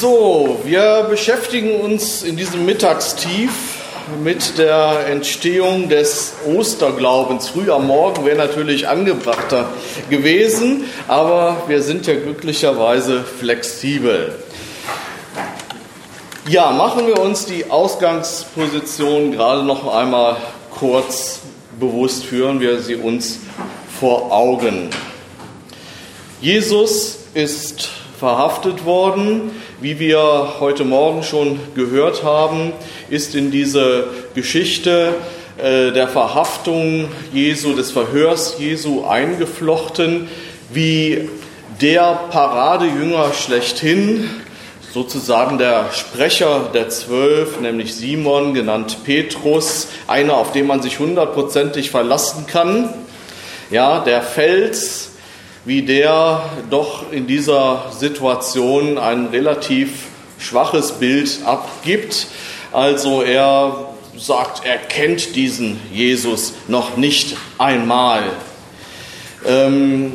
So, wir beschäftigen uns in diesem Mittagstief mit der Entstehung des Osterglaubens. Früh am Morgen wäre natürlich angebrachter gewesen, aber wir sind ja glücklicherweise flexibel. Ja, machen wir uns die Ausgangsposition gerade noch einmal kurz bewusst, führen wir sie uns vor Augen. Jesus ist verhaftet worden. Wie wir heute Morgen schon gehört haben, ist in diese Geschichte äh, der Verhaftung Jesu, des Verhörs Jesu eingeflochten, wie der Paradejünger schlechthin, sozusagen der Sprecher der Zwölf, nämlich Simon, genannt Petrus, einer, auf den man sich hundertprozentig verlassen kann, ja, der Fels, wie der doch in dieser Situation ein relativ schwaches Bild abgibt. Also er sagt, er kennt diesen Jesus noch nicht einmal. Ähm,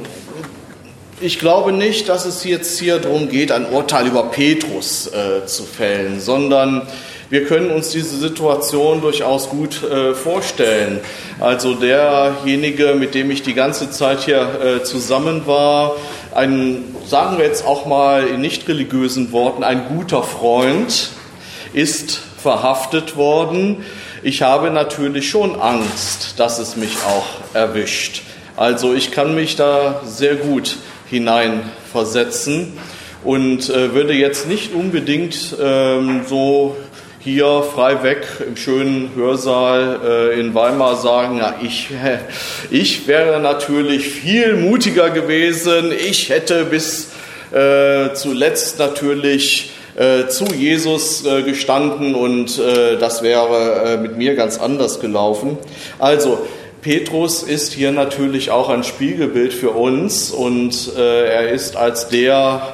ich glaube nicht, dass es jetzt hier darum geht, ein Urteil über Petrus äh, zu fällen, sondern wir können uns diese Situation durchaus gut äh, vorstellen. Also derjenige, mit dem ich die ganze Zeit hier äh, zusammen war, ein, sagen wir jetzt auch mal in nicht religiösen Worten, ein guter Freund, ist verhaftet worden. Ich habe natürlich schon Angst, dass es mich auch erwischt. Also ich kann mich da sehr gut hineinversetzen und äh, würde jetzt nicht unbedingt ähm, so hier frei weg im schönen Hörsaal äh, in Weimar sagen, ja, ich, ich wäre natürlich viel mutiger gewesen, ich hätte bis äh, zuletzt natürlich äh, zu Jesus äh, gestanden und äh, das wäre mit mir ganz anders gelaufen. Also, Petrus ist hier natürlich auch ein Spiegelbild für uns und er ist als der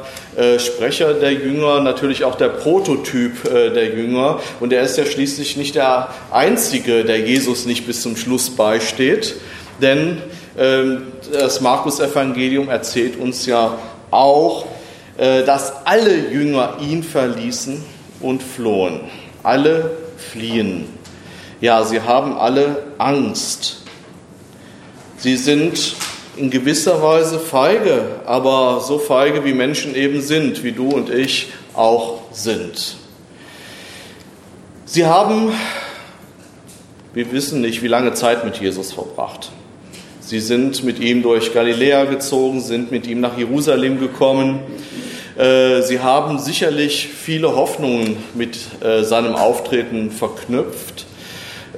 Sprecher der Jünger, natürlich auch der Prototyp äh, der Jünger. Und er ist ja schließlich nicht der Einzige, der Jesus nicht bis zum Schluss beisteht. Denn ähm, das Markus-Evangelium erzählt uns ja auch, äh, dass alle Jünger ihn verließen und flohen. Alle fliehen. Ja, sie haben alle Angst. Sie sind in gewisser Weise feige, aber so feige wie Menschen eben sind, wie du und ich auch sind. Sie haben, wir wissen nicht, wie lange Zeit mit Jesus verbracht. Sie sind mit ihm durch Galiläa gezogen, sind mit ihm nach Jerusalem gekommen. Äh, sie haben sicherlich viele Hoffnungen mit äh, seinem Auftreten verknüpft.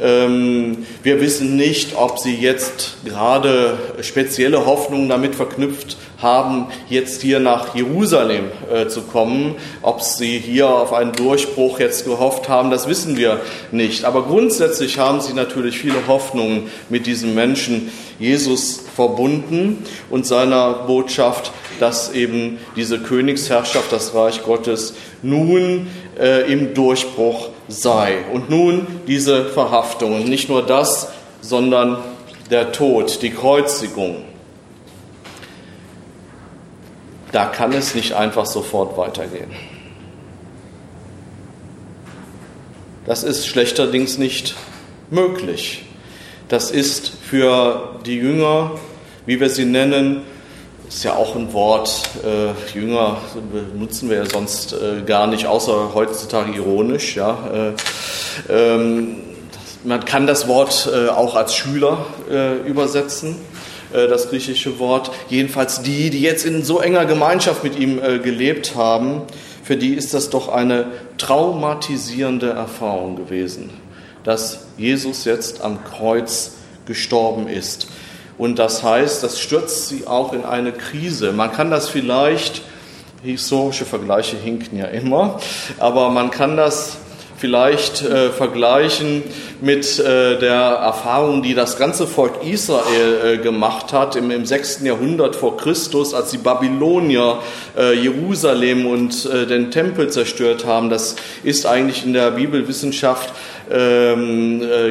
Ähm, wir wissen nicht, ob sie jetzt gerade spezielle Hoffnungen damit verknüpft haben, jetzt hier nach Jerusalem äh, zu kommen. Ob sie hier auf einen Durchbruch jetzt gehofft haben, das wissen wir nicht. Aber grundsätzlich haben sie natürlich viele Hoffnungen mit diesem Menschen Jesus verbunden und seiner Botschaft, dass eben diese Königsherrschaft, das Reich Gottes, nun äh, im Durchbruch sei. Und nun diese Verhaftung. Und nicht nur das, sondern der Tod, die Kreuzigung. Da kann es nicht einfach sofort weitergehen. Das ist schlechterdings nicht möglich. Das ist für die Jünger, wie wir sie nennen, ist ja auch ein Wort, äh, Jünger benutzen wir ja sonst äh, gar nicht, außer heutzutage ironisch. Ja. Äh, ähm, man kann das Wort äh, auch als Schüler äh, übersetzen, das griechische Wort. Jedenfalls die, die jetzt in so enger Gemeinschaft mit ihm gelebt haben, für die ist das doch eine traumatisierende Erfahrung gewesen, dass Jesus jetzt am Kreuz gestorben ist. Und das heißt, das stürzt sie auch in eine Krise. Man kann das vielleicht, historische Vergleiche hinken ja immer, aber man kann das vielleicht äh, vergleichen mit äh, der Erfahrung, die das ganze Volk Israel äh, gemacht hat im, im 6. Jahrhundert vor Christus, als die Babylonier äh, Jerusalem und äh, den Tempel zerstört haben. Das ist eigentlich in der Bibelwissenschaft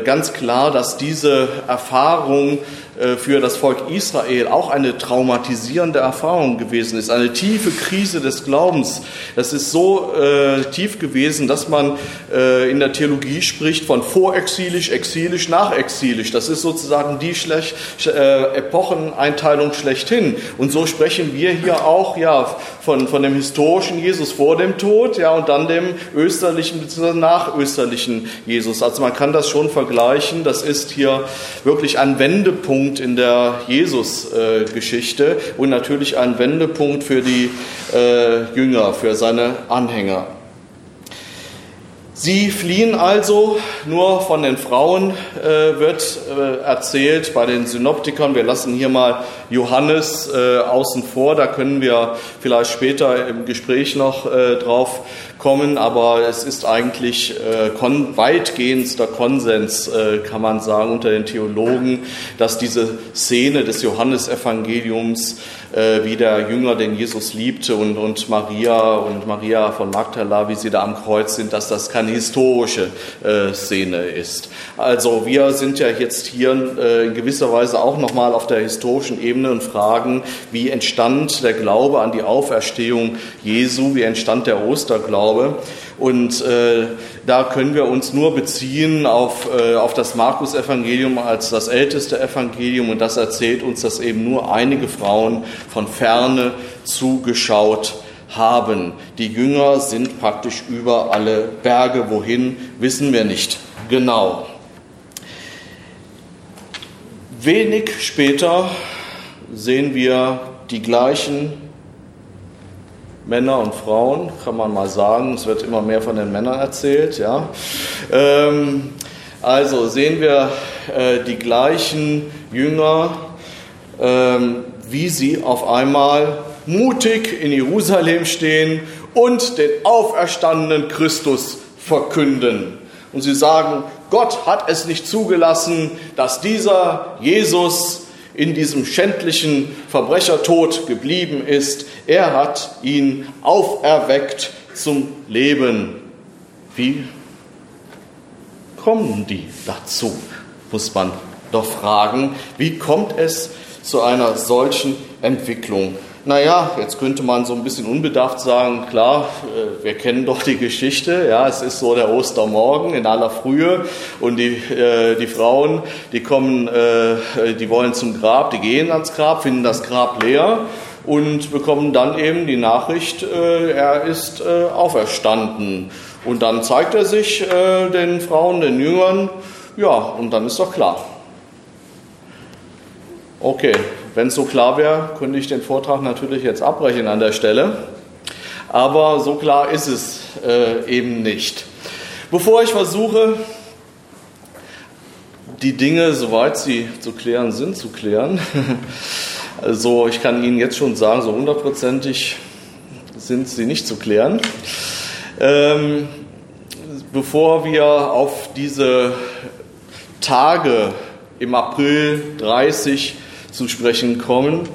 ganz klar, dass diese Erfahrung äh, für das Volk Israel auch eine traumatisierende Erfahrung gewesen ist, eine tiefe Krise des Glaubens. Das ist so äh, tief gewesen, dass man äh, in der Theologie spricht von vorexilisch, exilisch, nachexilisch. Das ist sozusagen die Schlech äh, Epocheneinteilung schlechthin. Und so sprechen wir hier auch ja von, von dem historischen Jesus vor dem Tod, ja und dann dem österlichen bzw. nachösterlichen Jesus. Also man kann das schon vergleichen. Das ist hier wirklich ein Wendepunkt Wendepunkt in der Jesus-Geschichte und natürlich ein Wendepunkt für die äh, Jünger, für seine Anhänger. Sie fliehen also, nur von den Frauen äh, wird äh, erzählt, bei den Synoptikern. Wir lassen hier mal Johannes äh, außen vor, da können wir vielleicht später im Gespräch noch äh, drauf kommen, aber es ist eigentlich äh, kon weitgehendster Konsens, äh, kann man sagen, unter den Theologen, dass diese Szene des Johannesevangeliums äh, wie der Jünger den Jesus liebte und, und Maria und Maria von Magdala, wie sie da am Kreuz sind, dass das keine historische äh, Szene ist. Also wir sind ja jetzt hier äh, in gewisser Weise auch nochmal auf der historischen Ebene und fragen, wie entstand der Glaube an die Auferstehung Jesu, wie entstand der Osterglaube. Und äh, da können wir uns nur beziehen auf, äh, auf das Markus-Evangelium als das älteste Evangelium. Und das erzählt uns, dass eben nur einige Frauen von ferne zugeschaut haben. Die Jünger sind praktisch über alle Berge. Wohin, wissen wir nicht genau. Wenig später sehen wir die gleichen Männer und Frauen, kann man mal sagen. Es wird immer mehr von den Männern erzählt. Ja. Ähm, also sehen wir äh, die gleichen Jünger, ähm, wie sie auf einmal mutig in Jerusalem stehen und den auferstandenen Christus verkünden. Und sie sagen, Gott hat es nicht zugelassen, dass dieser Jesus in diesem schändlichen Verbrechertod geblieben ist. Er hat ihn auferweckt zum Leben. Wie kommen die dazu, muss man doch fragen. Wie kommt es zu einer solchen Entwicklung? Naja, jetzt könnte man so ein bisschen unbedacht sagen, klar, äh, wir kennen doch die Geschichte, ja, es ist so der Ostermorgen in aller Frühe und die, äh, die Frauen, die kommen, äh, die wollen zum Grab, die gehen ans Grab, finden das Grab leer und bekommen dann eben die Nachricht, äh, er ist äh, auferstanden. Und dann zeigt er sich äh, den Frauen, den Jüngern, ja, und dann ist doch klar. Okay, wenn es so klar wäre, könnte ich den Vortrag natürlich jetzt abbrechen an der Stelle. Aber so klar ist es äh, eben nicht. Bevor ich versuche, die Dinge, soweit sie zu klären sind, zu klären, also ich kann Ihnen jetzt schon sagen, so hundertprozentig sind sie nicht zu klären. Ähm, bevor wir auf diese Tage im April 30 zu sprechen kommen,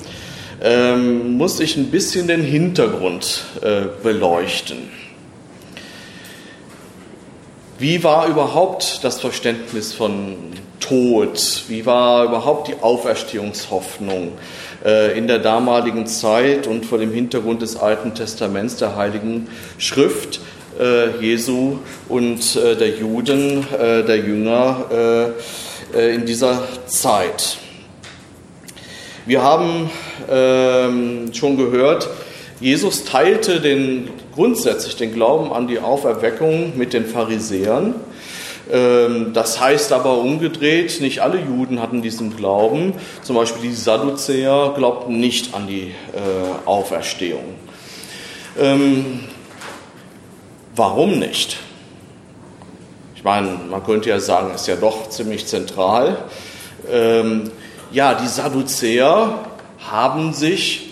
ähm, muss ich ein bisschen den Hintergrund äh, beleuchten. Wie war überhaupt das Verständnis von Tod? Wie war überhaupt die Auferstehungshoffnung äh, in der damaligen Zeit und vor dem Hintergrund des Alten Testaments der Heiligen Schrift äh, Jesu und äh, der Juden, äh, der Jünger äh, in dieser Zeit? Wir haben ähm, schon gehört, Jesus teilte den, grundsätzlich den Glauben an die Auferweckung mit den Pharisäern. Ähm, das heißt aber umgedreht, nicht alle Juden hatten diesen Glauben. Zum Beispiel die Sadduzäer glaubten nicht an die äh, Auferstehung. Ähm, warum nicht? Ich meine, man könnte ja sagen, ist ja doch ziemlich zentral. Ähm, ja, die Sadduzäer haben sich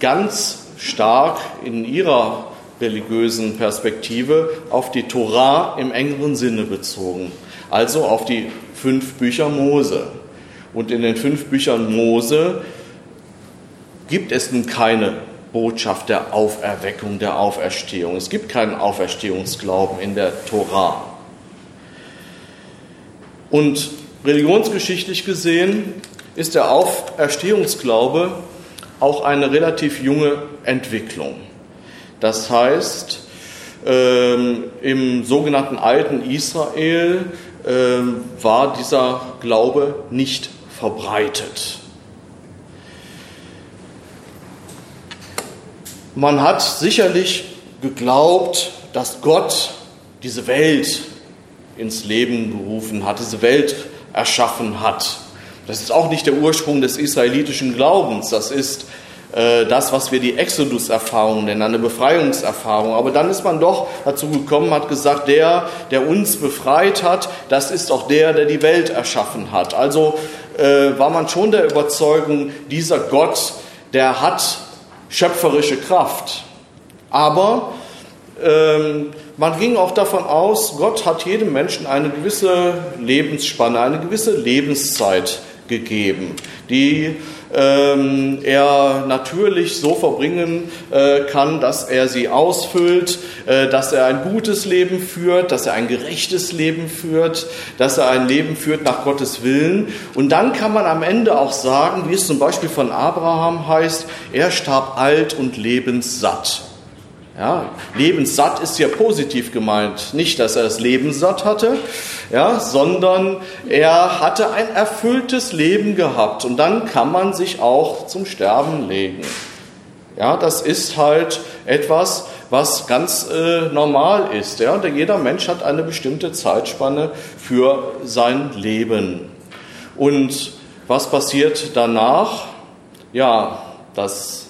ganz stark in ihrer religiösen Perspektive auf die Torah im engeren Sinne bezogen, also auf die fünf Bücher Mose. Und in den fünf Büchern Mose gibt es nun keine Botschaft der Auferweckung, der Auferstehung. Es gibt keinen Auferstehungsglauben in der Torah. Und religionsgeschichtlich gesehen ist der Auferstehungsglaube auch eine relativ junge Entwicklung. Das heißt, ähm, im sogenannten alten Israel ähm, war dieser Glaube nicht verbreitet. Man hat sicherlich geglaubt, dass Gott diese Welt ins Leben gerufen hat, diese Welt erschaffen hat. Das ist auch nicht der Ursprung des israelitischen Glaubens, das ist äh, das, was wir die Exodus-Erfahrung nennen, eine Befreiungserfahrung. Aber dann ist man doch dazu gekommen, hat gesagt, der, der uns befreit hat, das ist auch der, der die Welt erschaffen hat. Also äh, war man schon der Überzeugung, dieser Gott, der hat schöpferische Kraft. Aber man ging auch davon aus, Gott hat jedem Menschen eine gewisse Lebensspanne, eine gewisse Lebenszeit gegeben, die ähm, er natürlich so verbringen äh, kann, dass er sie ausfüllt, äh, dass er ein gutes Leben führt, dass er ein gerechtes Leben führt, dass er ein Leben führt nach Gottes Willen. Und dann kann man am Ende auch sagen, wie es zum Beispiel von Abraham heißt, er starb alt und lebenssatt. Ja, lebenssatt ist ja positiv gemeint. Nicht, dass er das Leben satt hatte, ja, sondern er hatte ein erfülltes Leben gehabt. Und dann kann man sich auch zum Sterben legen. Ja, das ist halt etwas, was ganz äh, normal ist. Ja? Jeder Mensch hat eine bestimmte Zeitspanne für sein Leben. Und was passiert danach? Ja, das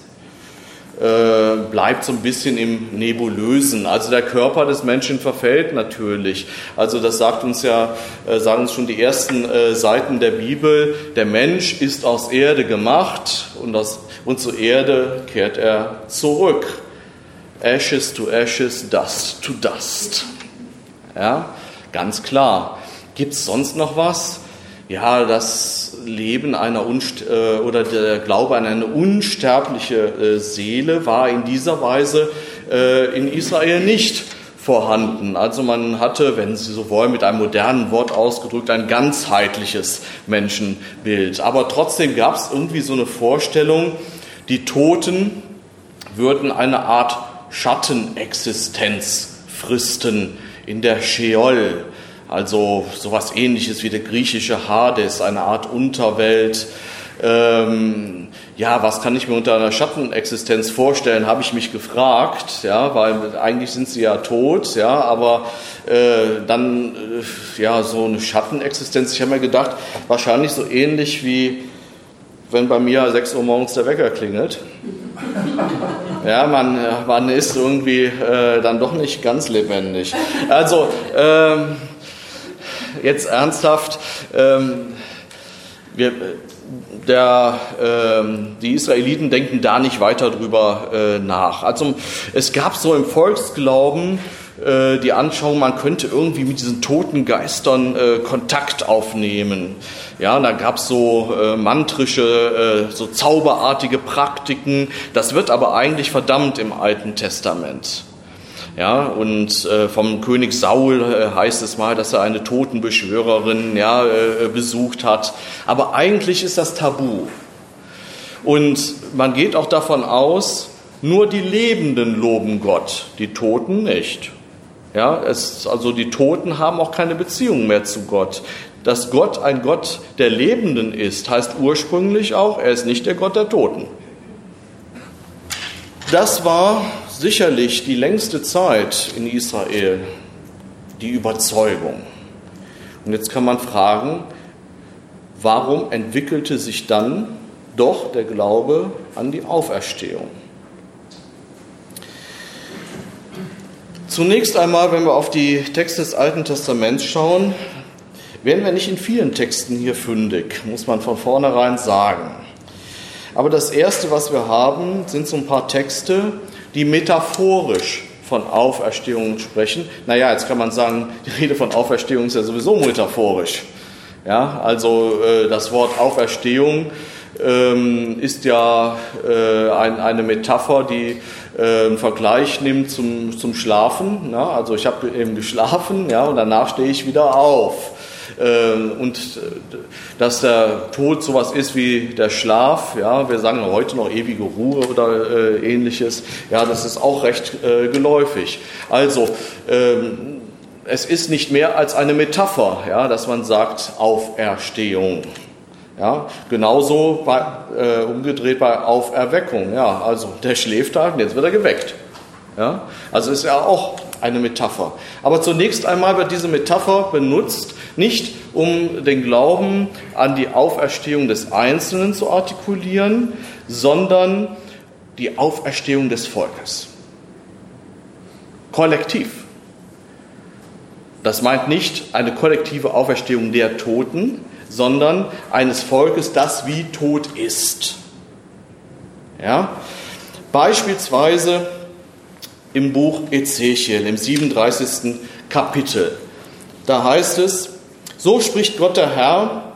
äh, bleibt so ein bisschen im Nebulösen. Also der Körper des Menschen verfällt natürlich. Also das sagt uns ja, äh, sagen uns schon die ersten äh, Seiten der Bibel. Der Mensch ist aus Erde gemacht und, aus, und zur Erde kehrt er zurück. Ashes to ashes, dust to dust. Ja, ganz klar. Gibt es sonst noch was? Ja, das Leben einer Unst äh, oder der Glaube an eine unsterbliche äh, Seele war in dieser Weise äh, in Israel nicht vorhanden. Also man hatte, wenn Sie so wollen, mit einem modernen Wort ausgedrückt, ein ganzheitliches Menschenbild. Aber trotzdem gab es irgendwie so eine Vorstellung, die Toten würden eine Art Schattenexistenz fristen in der Sheol, also sowas ähnliches wie der griechische Hades, eine Art Unterwelt. Ähm, ja, was kann ich mir unter einer Schattenexistenz vorstellen, habe ich mich gefragt, ja, weil eigentlich sind sie ja tot, ja, aber äh, dann, äh, ja, so eine Schattenexistenz, ich habe mir gedacht, wahrscheinlich so ähnlich wie wenn bei mir 6 Uhr morgens der Wecker klingelt. Ja, man, man ist irgendwie äh, dann doch nicht ganz lebendig. Also, ähm, jetzt ernsthaft, ähm, wir, der, ähm, die Israeliten denken da nicht weiter drüber äh, nach. Also es gab so im Volksglauben äh, die Anschauung, man könnte irgendwie mit diesen toten Geistern äh, Kontakt aufnehmen. Ja, da gab es so äh, mantrische, äh, so zauberartige Praktiken. Das wird aber eigentlich verdammt im Alten Testament. Ja, und äh, vom König Saul äh, heißt es mal, dass er eine Totenbeschwörerin ja, äh, besucht hat. Aber eigentlich ist das tabu. Und man geht auch davon aus, nur die Lebenden loben Gott, die Toten nicht. Ja, es, also die Toten haben auch keine Beziehung mehr zu Gott. Dass Gott ein Gott der Lebenden ist, heißt ursprünglich auch, er ist nicht der Gott der Toten. Das war sicherlich die längste Zeit in Israel die Überzeugung. Und jetzt kann man fragen, warum entwickelte sich dann doch der Glaube an die Auferstehung? Zunächst einmal, wenn wir auf die Texte des Alten Testaments schauen, werden wir nicht in vielen Texten hier fündig, muss man von vornherein sagen. Aber das Erste, was wir haben, sind so ein paar Texte, die metaphorisch von Auferstehung sprechen. Naja, jetzt kann man sagen, die Rede von Auferstehung ist ja sowieso metaphorisch. Ja, also äh, das Wort Auferstehung ähm, ist ja äh, ein, eine Metapher, die äh, einen Vergleich nimmt zum, zum Schlafen. Ja? Also ich habe eben geschlafen ja, und danach stehe ich wieder auf. Ähm, und äh, dass der Tod sowas ist wie der Schlaf. Ja, wir sagen heute noch ewige Ruhe oder äh, ähnliches. Ja, das ist auch recht äh, geläufig. Also ähm, es ist nicht mehr als eine Metapher, ja, dass man sagt Auferstehung. Ja, genauso bei, äh, umgedreht bei Auferweckung. Ja, also der schläft da und jetzt wird er geweckt. Ja, also ist ja auch eine Metapher. Aber zunächst einmal wird diese Metapher benutzt, nicht um den Glauben an die Auferstehung des Einzelnen zu artikulieren, sondern die Auferstehung des Volkes. Kollektiv. Das meint nicht eine kollektive Auferstehung der Toten, sondern eines Volkes, das wie tot ist. Ja? Beispielsweise im Buch Ezechiel, im 37. Kapitel. Da heißt es, so spricht Gott der Herr,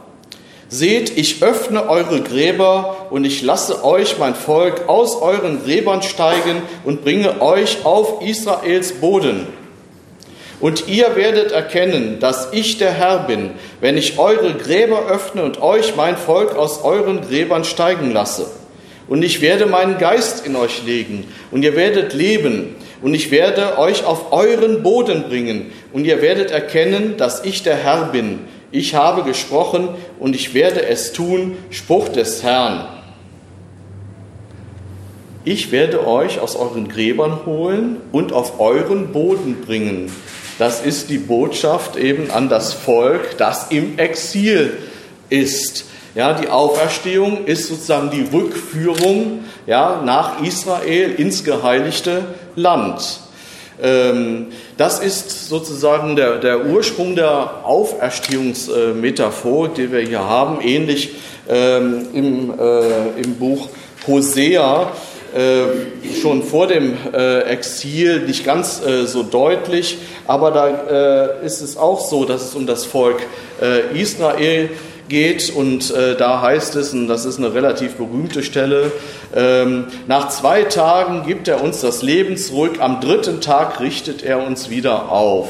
seht, ich öffne eure Gräber und ich lasse euch, mein Volk, aus euren Gräbern steigen und bringe euch auf Israels Boden. Und ihr werdet erkennen, dass ich der Herr bin, wenn ich eure Gräber öffne und euch, mein Volk, aus euren Gräbern steigen lasse. Und ich werde meinen Geist in euch legen, und ihr werdet leben, und ich werde euch auf euren Boden bringen, und ihr werdet erkennen, dass ich der Herr bin. Ich habe gesprochen, und ich werde es tun, Spruch des Herrn. Ich werde euch aus euren Gräbern holen und auf euren Boden bringen das ist die Botschaft eben an das Volk, das im Exil ist. Ja, die Auferstehung ist sozusagen die Rückführung ja, nach Israel ins geheiligte Land. Ähm, das ist sozusagen der, der Ursprung der Auferstehungsmetaphor, die wir hier haben, ähnlich ähm, im, äh, im Buch Hosea äh, schon vor dem äh, Exil nicht ganz äh, so deutlich, aber da ist es auch so, dass es um das Volk Israel geht und da heißt es, und das ist eine relativ berühmte Stelle, ähm, nach zwei Tagen gibt er uns das Leben zurück, am dritten Tag richtet er uns wieder auf.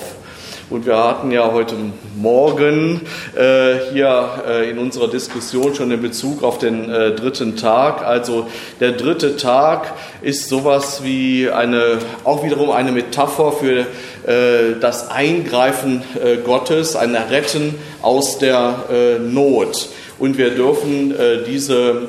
Und wir hatten ja heute Morgen äh, hier äh, in unserer Diskussion schon in Bezug auf den äh, dritten Tag. Also der dritte Tag ist sowas wie eine, auch wiederum eine Metapher für äh, das Eingreifen äh, Gottes, ein Retten aus der äh, Not. Und wir dürfen diese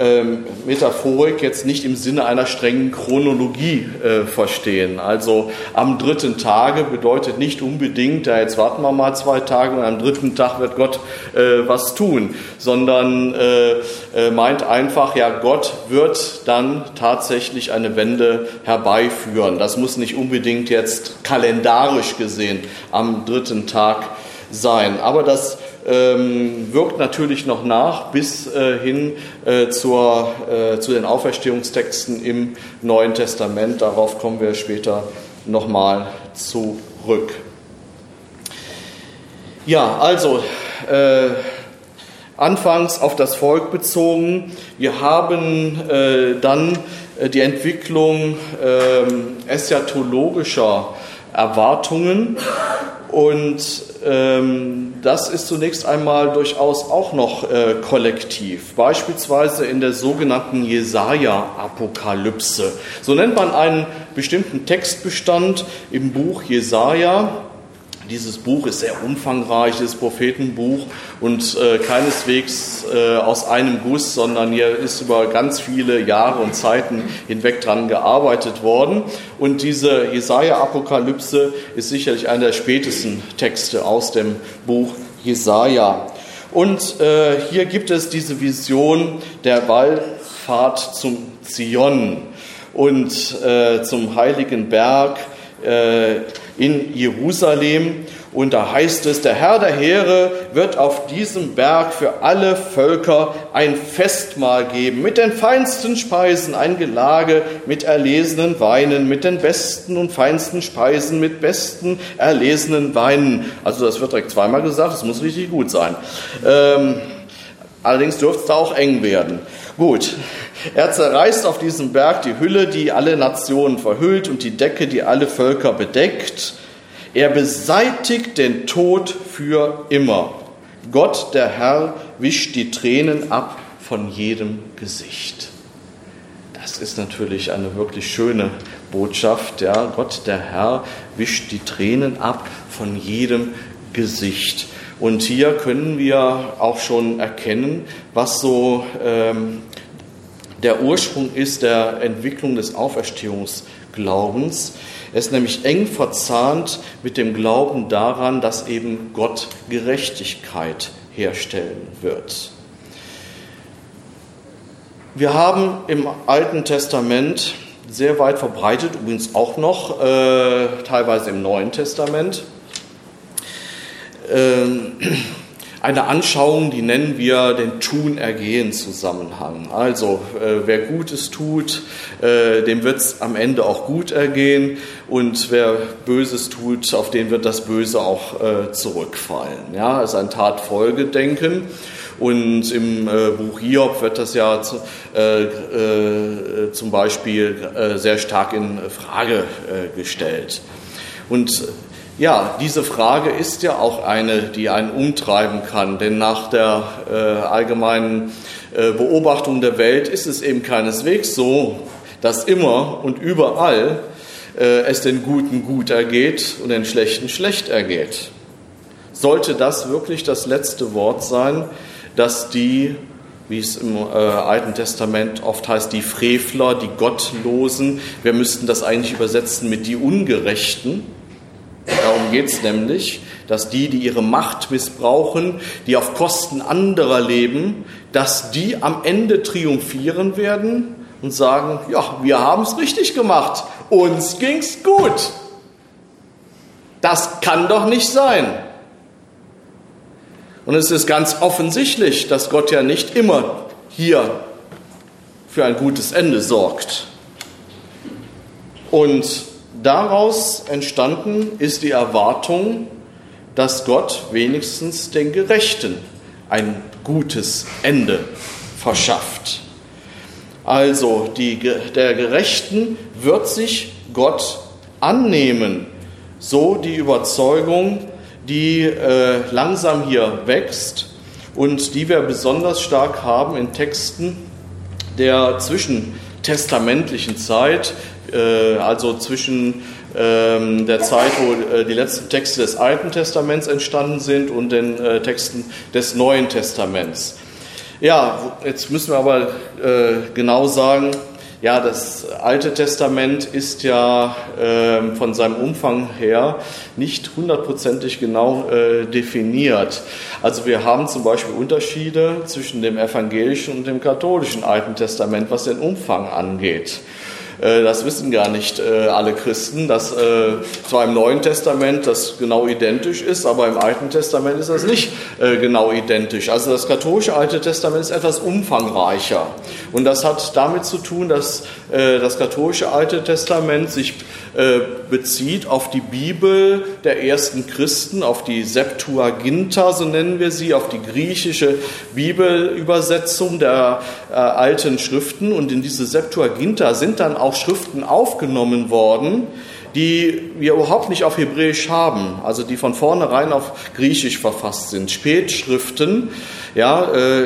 ähm, Metaphorik jetzt nicht im Sinne einer strengen Chronologie äh, verstehen. Also am dritten Tage bedeutet nicht unbedingt, ja, jetzt warten wir mal zwei Tage und am dritten Tag wird Gott äh, was tun, sondern äh, äh meint einfach, ja, Gott wird dann tatsächlich eine Wende herbeiführen. Das muss nicht unbedingt jetzt kalendarisch gesehen am dritten Tag sein. Aber das ähm, wirkt natürlich noch nach bis äh, hin äh, zur, äh, zu den Auferstehungstexten im Neuen Testament. Darauf kommen wir später nochmal zurück. Ja, also äh, anfangs auf das Volk bezogen. Wir haben äh, dann äh, die Entwicklung ähm, eschatologischer Erwartungen und ähm, das ist zunächst einmal durchaus auch noch äh, kollektiv, beispielsweise in der sogenannten Jesaja-Apokalypse. So nennt man einen bestimmten Textbestand im Buch Jesaja, dieses Buch ist sehr umfangreich, das Prophetenbuch und äh, keineswegs äh, aus einem Guss, sondern hier ist über ganz viele Jahre und Zeiten hinweg dran gearbeitet worden. Und diese Jesaja-Apokalypse ist sicherlich einer der spätesten Texte aus dem Buch Jesaja. Und äh, hier gibt es diese Vision der Wallfahrt zum Zion und äh, zum heiligen Berg äh, in Jerusalem. Und da heißt es, der Herr der Heere wird auf diesem Berg für alle Völker ein Festmahl geben, mit den feinsten Speisen, ein Gelage mit erlesenen Weinen, mit den besten und feinsten Speisen, mit besten erlesenen Weinen. Also das wird direkt zweimal gesagt, das muss richtig gut sein. Ähm, allerdings dürfte es da auch eng werden. Gut, er zerreißt auf diesem Berg die Hülle, die alle Nationen verhüllt und die Decke, die alle Völker bedeckt. Er beseitigt den Tod für immer. Gott, der Herr, wischt die Tränen ab von jedem Gesicht. Das ist natürlich eine wirklich schöne Botschaft. Ja, Gott, der Herr, wischt die Tränen ab von jedem Gesicht. Und hier können wir auch schon erkennen, was so ähm, der Ursprung ist der Entwicklung des Auferstehungsglaubens. Er ist nämlich eng verzahnt mit dem Glauben daran, dass eben Gott Gerechtigkeit herstellen wird. Wir haben im Alten Testament sehr weit verbreitet, übrigens auch noch, äh, teilweise im Neuen Testament, äh, eine Anschauung, die nennen wir den Tun-Ergehen-Zusammenhang. Also, äh, wer Gutes tut, äh, dem wird es am Ende auch gut ergehen und wer Böses tut, auf den wird das Böse auch äh, zurückfallen. Ja, ist ein Tatfolgedenken. Und im äh, Buch Hiob wird das ja zu, äh, äh, zum Beispiel sehr stark in Frage gestellt. Und ja, diese Frage ist ja auch eine, die einen umtreiben kann, denn nach der äh, allgemeinen äh, Beobachtung der Welt ist es eben keineswegs so, dass immer und überall äh, es den Guten gut ergeht und den Schlechten schlecht ergeht. Sollte das wirklich das letzte Wort sein, dass die, wie es im äh, Alten Testament oft heißt, die Frevler, die Gottlosen, wir müssten das eigentlich übersetzen mit die Ungerechten, Darum geht es nämlich, dass die, die ihre Macht missbrauchen, die auf Kosten anderer leben, dass die am Ende triumphieren werden und sagen, ja, wir haben es richtig gemacht, uns ging's gut. Das kann doch nicht sein. Und es ist ganz offensichtlich, dass Gott ja nicht immer hier für ein gutes Ende sorgt. Und daraus entstanden ist die Erwartung, dass Gott wenigstens den Gerechten ein gutes Ende verschafft. Also die, der Gerechten wird sich Gott annehmen. So die Überzeugung, die äh, langsam hier wächst und die wir besonders stark haben in Texten der zwischentestamentlichen Zeit, also zwischen ähm, der Zeit, wo äh, die letzten Texte des Alten Testaments entstanden sind und den äh, Texten des Neuen Testaments. Ja, jetzt müssen wir aber genau sagen, ja, das Alte Testament ist ja äh, von seinem Umfang her nicht hundertprozentig genau äh, definiert. Also wir haben zum Beispiel Unterschiede zwischen dem evangelischen und dem katholischen Alten Testament, was den Umfang angeht. Äh, das wissen gar nicht äh, alle Christen, dass äh, zwar im Neuen Testament das genau identisch ist, aber im Alten Testament ist das nicht genau identisch. Also das katholische Alte Testament ist etwas umfangreicher. Und das hat damit zu tun, dass das katholische Alte Testament sich bezieht auf die Bibel der ersten Christen, auf die Septuaginta, so nennen wir sie, auf die griechische Bibelübersetzung der alten Schriften. Und in diese Septuaginta sind dann auch auch Schriften aufgenommen worden, die wir überhaupt nicht auf Hebräisch haben, also die von vornherein auf Griechisch verfasst sind. Spätschriften, ja, äh,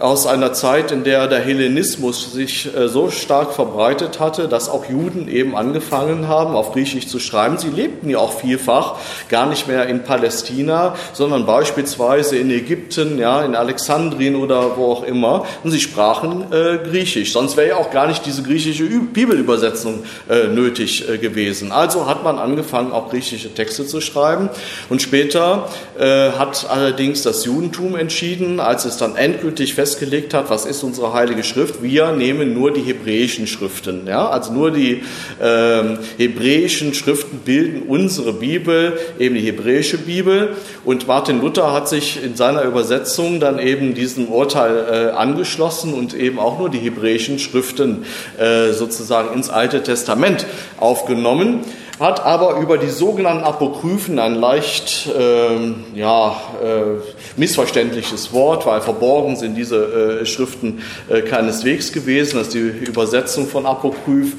aus einer Zeit, in der der Hellenismus sich äh, so stark verbreitet hatte, dass auch Juden eben angefangen haben, auf Griechisch zu schreiben. Sie lebten ja auch vielfach gar nicht mehr in Palästina, sondern beispielsweise in Ägypten, ja, in Alexandrien oder wo auch immer. Und sie sprachen äh, Griechisch. Sonst wäre ja auch gar nicht diese griechische Bibelübersetzung äh, nötig äh, gewesen. Also hat man angefangen, auch griechische Texte zu schreiben. Und später äh, hat allerdings das Judentum entschieden, als es dann endgültig festgelegt hat, was ist unsere heilige Schrift, wir nehmen nur die hebräischen Schriften. Ja? Also nur die ähm, hebräischen Schriften bilden unsere Bibel, eben die hebräische Bibel. Und Martin Luther hat sich in seiner Übersetzung dann eben diesem Urteil äh, angeschlossen und eben auch nur die hebräischen Schriften äh, sozusagen ins Alte Testament aufgenommen. hat aber über die sogenannten Apokryphen ein leicht ähm, ja, äh, missverständliches Wort, weil verborgen sind diese äh, Schriften äh, keineswegs gewesen. Das ist die Übersetzung von Apokryph.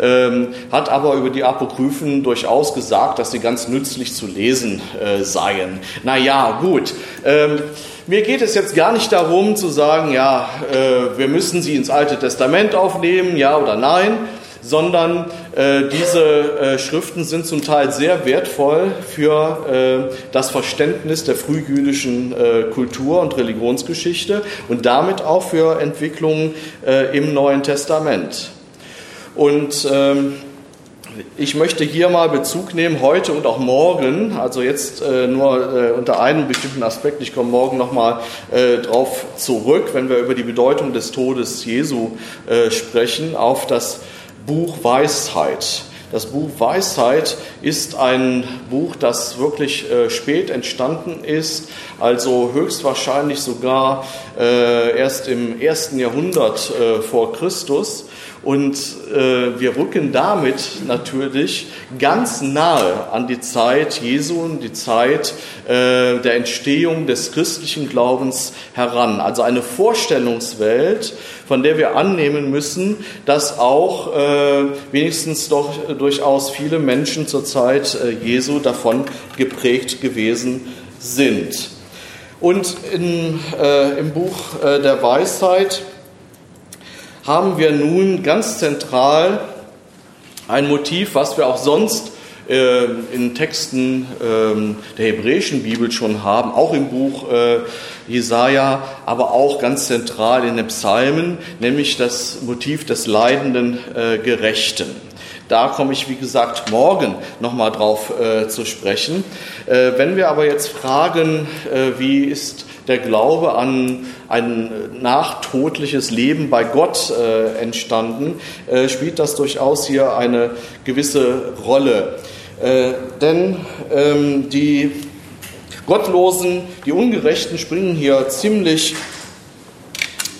Ähm, hat aber über die Apokryphen durchaus gesagt, dass sie ganz nützlich zu lesen äh, seien. Naja, gut. Ähm, mir geht es jetzt gar nicht darum zu sagen, ja, äh, wir müssen sie ins Alte Testament aufnehmen, ja oder nein, sondern äh, diese äh, Schriften sind zum Teil sehr wertvoll für äh, das Verständnis der frühjüdischen äh, Kultur und Religionsgeschichte und damit auch für Entwicklungen äh, im Neuen Testament. Und ähm, ich möchte hier mal Bezug nehmen, heute und auch morgen, also jetzt äh, nur äh, unter einem bestimmten Aspekt, ich komme morgen nochmal äh, drauf zurück, wenn wir über die Bedeutung des Todes Jesu äh, sprechen, auf das Buch Weisheit. Das Buch Weisheit ist ein Buch, das wirklich äh, spät entstanden ist, also höchstwahrscheinlich sogar äh, erst im ersten Jahrhundert äh, vor Christus. Und äh, wir rücken damit natürlich ganz nahe an die Zeit Jesu und die Zeit äh, der Entstehung des christlichen Glaubens heran. Also eine Vorstellungswelt, von der wir annehmen müssen, dass auch äh, wenigstens doch durchaus viele Menschen zur Zeit äh, Jesu davon geprägt gewesen sind. Und in, äh, im Buch äh, der Weisheit haben wir nun ganz zentral ein Motiv, was wir auch sonst äh, in Texten äh, der hebräischen Bibel schon haben, auch im Buch äh, Jesaja, aber auch ganz zentral in den Psalmen, nämlich das Motiv des leidenden äh, Gerechten. Da komme ich, wie gesagt, morgen nochmal drauf äh, zu sprechen. Äh, wenn wir aber jetzt fragen, äh, wie ist der Glaube an ein nachtodliches Leben bei Gott äh, entstanden, äh, spielt das durchaus hier eine gewisse Rolle. Äh, denn ähm, die Gottlosen, die Ungerechten springen hier ziemlich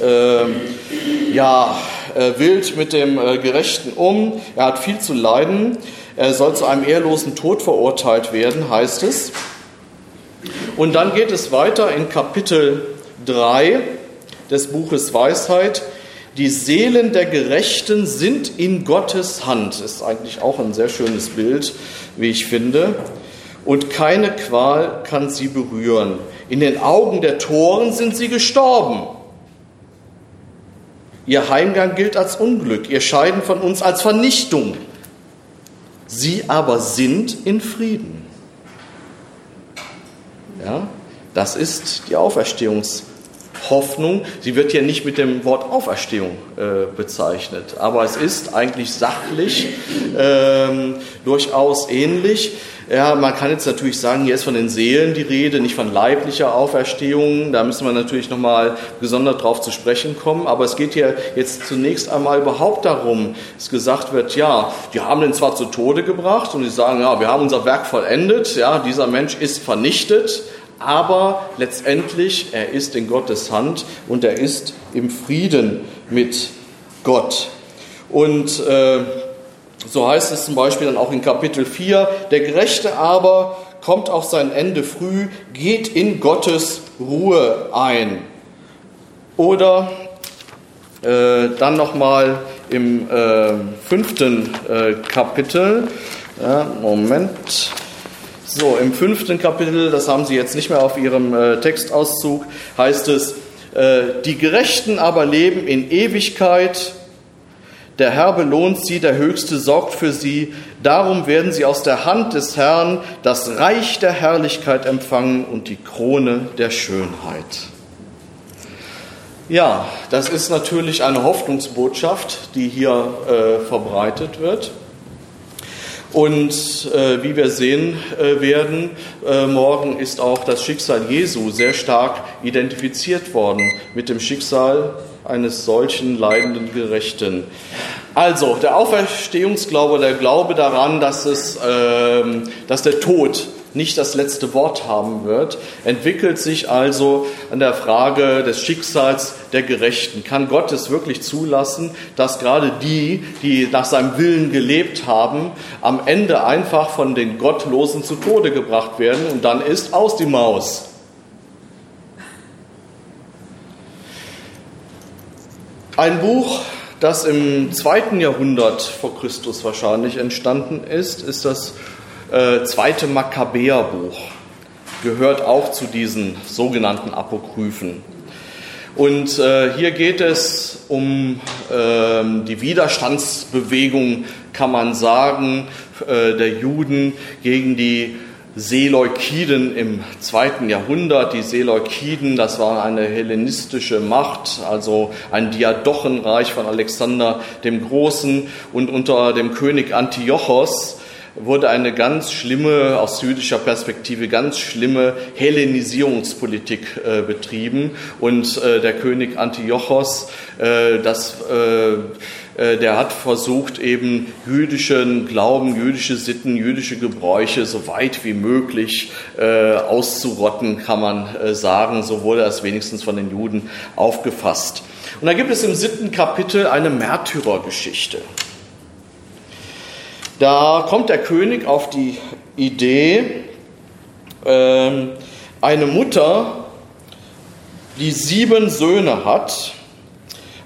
ähm, ja, äh, wild mit dem äh, Gerechten um. Er hat viel zu leiden. Er soll zu einem ehrlosen Tod verurteilt werden, heißt es. Und dann geht es weiter in Kapitel 3 des Buches Weisheit. Die Seelen der Gerechten sind in Gottes Hand. Ist eigentlich auch ein sehr schönes Bild, wie ich finde. Und keine Qual kann sie berühren. In den Augen der Toren sind sie gestorben. Ihr Heimgang gilt als Unglück, ihr Scheiden von uns als Vernichtung. Sie aber sind in Frieden. Ja, das ist die Auferstehungshoffnung. Sie wird ja nicht mit dem Wort Auferstehung äh, bezeichnet, aber es ist eigentlich sachlich ähm, durchaus ähnlich. Ja, man kann jetzt natürlich sagen, hier ist von den Seelen die Rede, nicht von leiblicher Auferstehung. Da müssen wir natürlich nochmal gesondert drauf zu sprechen kommen. Aber es geht hier jetzt zunächst einmal überhaupt darum, dass gesagt wird, ja, die haben den zwar zu Tode gebracht und die sagen, ja, wir haben unser Werk vollendet, ja, dieser Mensch ist vernichtet, aber letztendlich, er ist in Gottes Hand und er ist im Frieden mit Gott. Und äh, so heißt es zum Beispiel dann auch in Kapitel 4, der Gerechte aber kommt auf sein Ende früh, geht in Gottes Ruhe ein. Oder äh, dann nochmal im äh, fünften äh, Kapitel, ja, Moment, so im fünften Kapitel, das haben Sie jetzt nicht mehr auf Ihrem äh, Textauszug, heißt es, äh, die Gerechten aber leben in Ewigkeit der Herr belohnt sie, der Höchste sorgt für sie. Darum werden sie aus der Hand des Herrn das Reich der Herrlichkeit empfangen und die Krone der Schönheit. Ja, das ist natürlich eine Hoffnungsbotschaft, die hier äh, verbreitet wird. Und äh, wie wir sehen äh, werden, äh, morgen ist auch das Schicksal Jesu sehr stark identifiziert worden mit dem Schicksal eines solchen leidenden Gerechten. Also, der Auferstehungsglaube, der Glaube daran, dass, es, ähm, dass der Tod nicht das letzte Wort haben wird, entwickelt sich also an der Frage des Schicksals der Gerechten. Kann Gott es wirklich zulassen, dass gerade die, die nach seinem Willen gelebt haben, am Ende einfach von den Gottlosen zu Tode gebracht werden und dann ist aus die Maus? Ein Buch, das im zweiten Jahrhundert vor Christus wahrscheinlich entstanden ist, ist das äh, zweite Makkabäerbuch. Gehört auch zu diesen sogenannten Apokryphen. Und äh, hier geht es um äh, die Widerstandsbewegung, kann man sagen, äh, der Juden gegen die Seleukiden im zweiten Jahrhundert. Die Seleukiden, das war eine hellenistische Macht, also ein Diadochenreich von Alexander dem Großen und unter dem König Antiochos wurde eine ganz schlimme, aus jüdischer Perspektive ganz schlimme Hellenisierungspolitik äh, betrieben und äh, der König Antiochos, äh, das äh, der hat versucht, eben jüdischen Glauben, jüdische Sitten, jüdische Gebräuche so weit wie möglich äh, auszurotten, kann man äh, sagen. So wurde es wenigstens von den Juden aufgefasst. Und da gibt es im siebten Kapitel eine Märtyrergeschichte. Da kommt der König auf die Idee, ähm, eine Mutter, die sieben Söhne hat,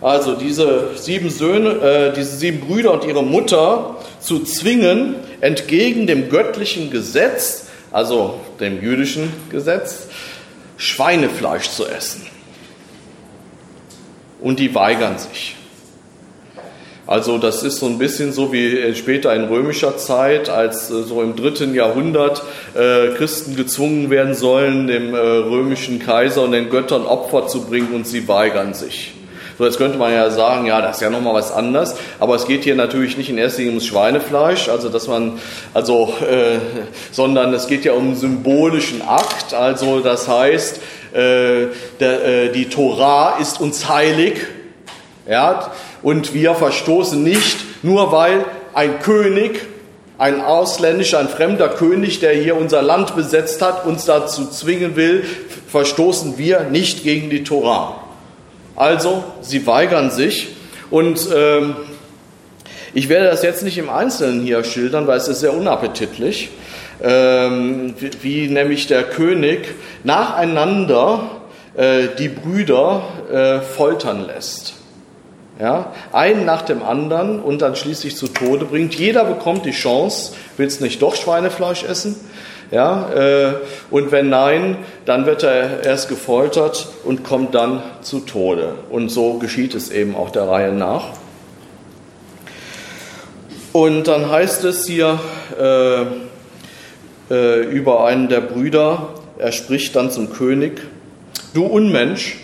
also diese sieben Söhne, äh, diese sieben Brüder und ihre Mutter zu zwingen, entgegen dem göttlichen Gesetz, also dem jüdischen Gesetz, Schweinefleisch zu essen. Und die weigern sich. Also das ist so ein bisschen so wie äh, später in römischer Zeit, als äh, so im dritten Jahrhundert äh, Christen gezwungen werden sollen, dem römischen Kaiser und den Göttern Opfer zu bringen und sie weigern sich. So, jetzt könnte man ja sagen, ja, das ist ja nochmal was anderes, aber es geht hier natürlich nicht in erster Linie ums Schweinefleisch, also dass man, also, äh, sondern es geht ja um einen symbolischen Akt, also das heißt, äh, der, äh, die Torah ist uns heilig, ja, und wir verstoßen nicht, nur weil ein König ein ausländischer, ein fremder König, der hier unser Land besetzt hat, uns dazu zwingen will, verstoßen wir nicht gegen die Torah. Also, sie weigern sich und ähm, ich werde das jetzt nicht im Einzelnen hier schildern, weil es ist sehr unappetitlich, ähm, wie, wie, nämlich der König nacheinander äh, die Brüder äh, foltern lässt. Ja, einen nach dem anderen und dann schließlich zu Tode bringt. Jeder bekommt die Chance, willst nicht doch Schweinefleisch essen? Ja, äh, und wenn nein, dann wird er erst gefoltert und kommt dann zu Tode. Und so geschieht es eben auch der Reihe nach. Und dann heißt es hier äh, äh, über einen der Brüder, er spricht dann zum König, du Unmensch,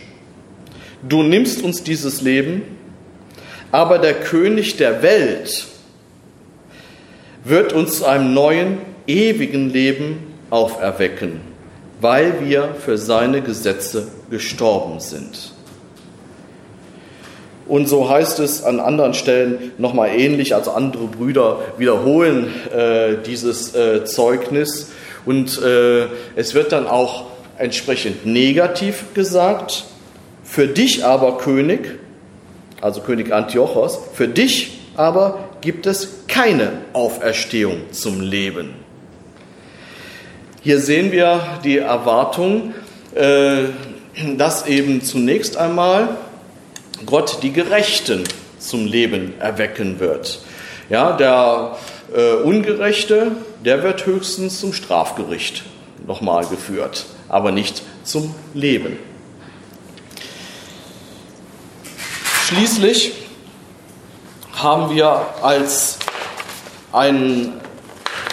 du nimmst uns dieses Leben, aber der König der Welt wird uns zu einem neuen ewigen Leben auferwecken, weil wir für seine Gesetze gestorben sind. Und so heißt es an anderen Stellen nochmal ähnlich, also andere Brüder wiederholen äh, dieses äh, Zeugnis und äh, es wird dann auch entsprechend negativ gesagt. Für dich aber, König, also König Antiochos, für dich aber gibt es keine Auferstehung zum Leben. Hier sehen wir die Erwartung, äh, dass eben zunächst einmal Gott die Gerechten zum Leben erwecken wird. Ja, der äh, Ungerechte, der wird höchstens zum Strafgericht nochmal geführt, aber nicht zum Leben. Schließlich haben wir als ein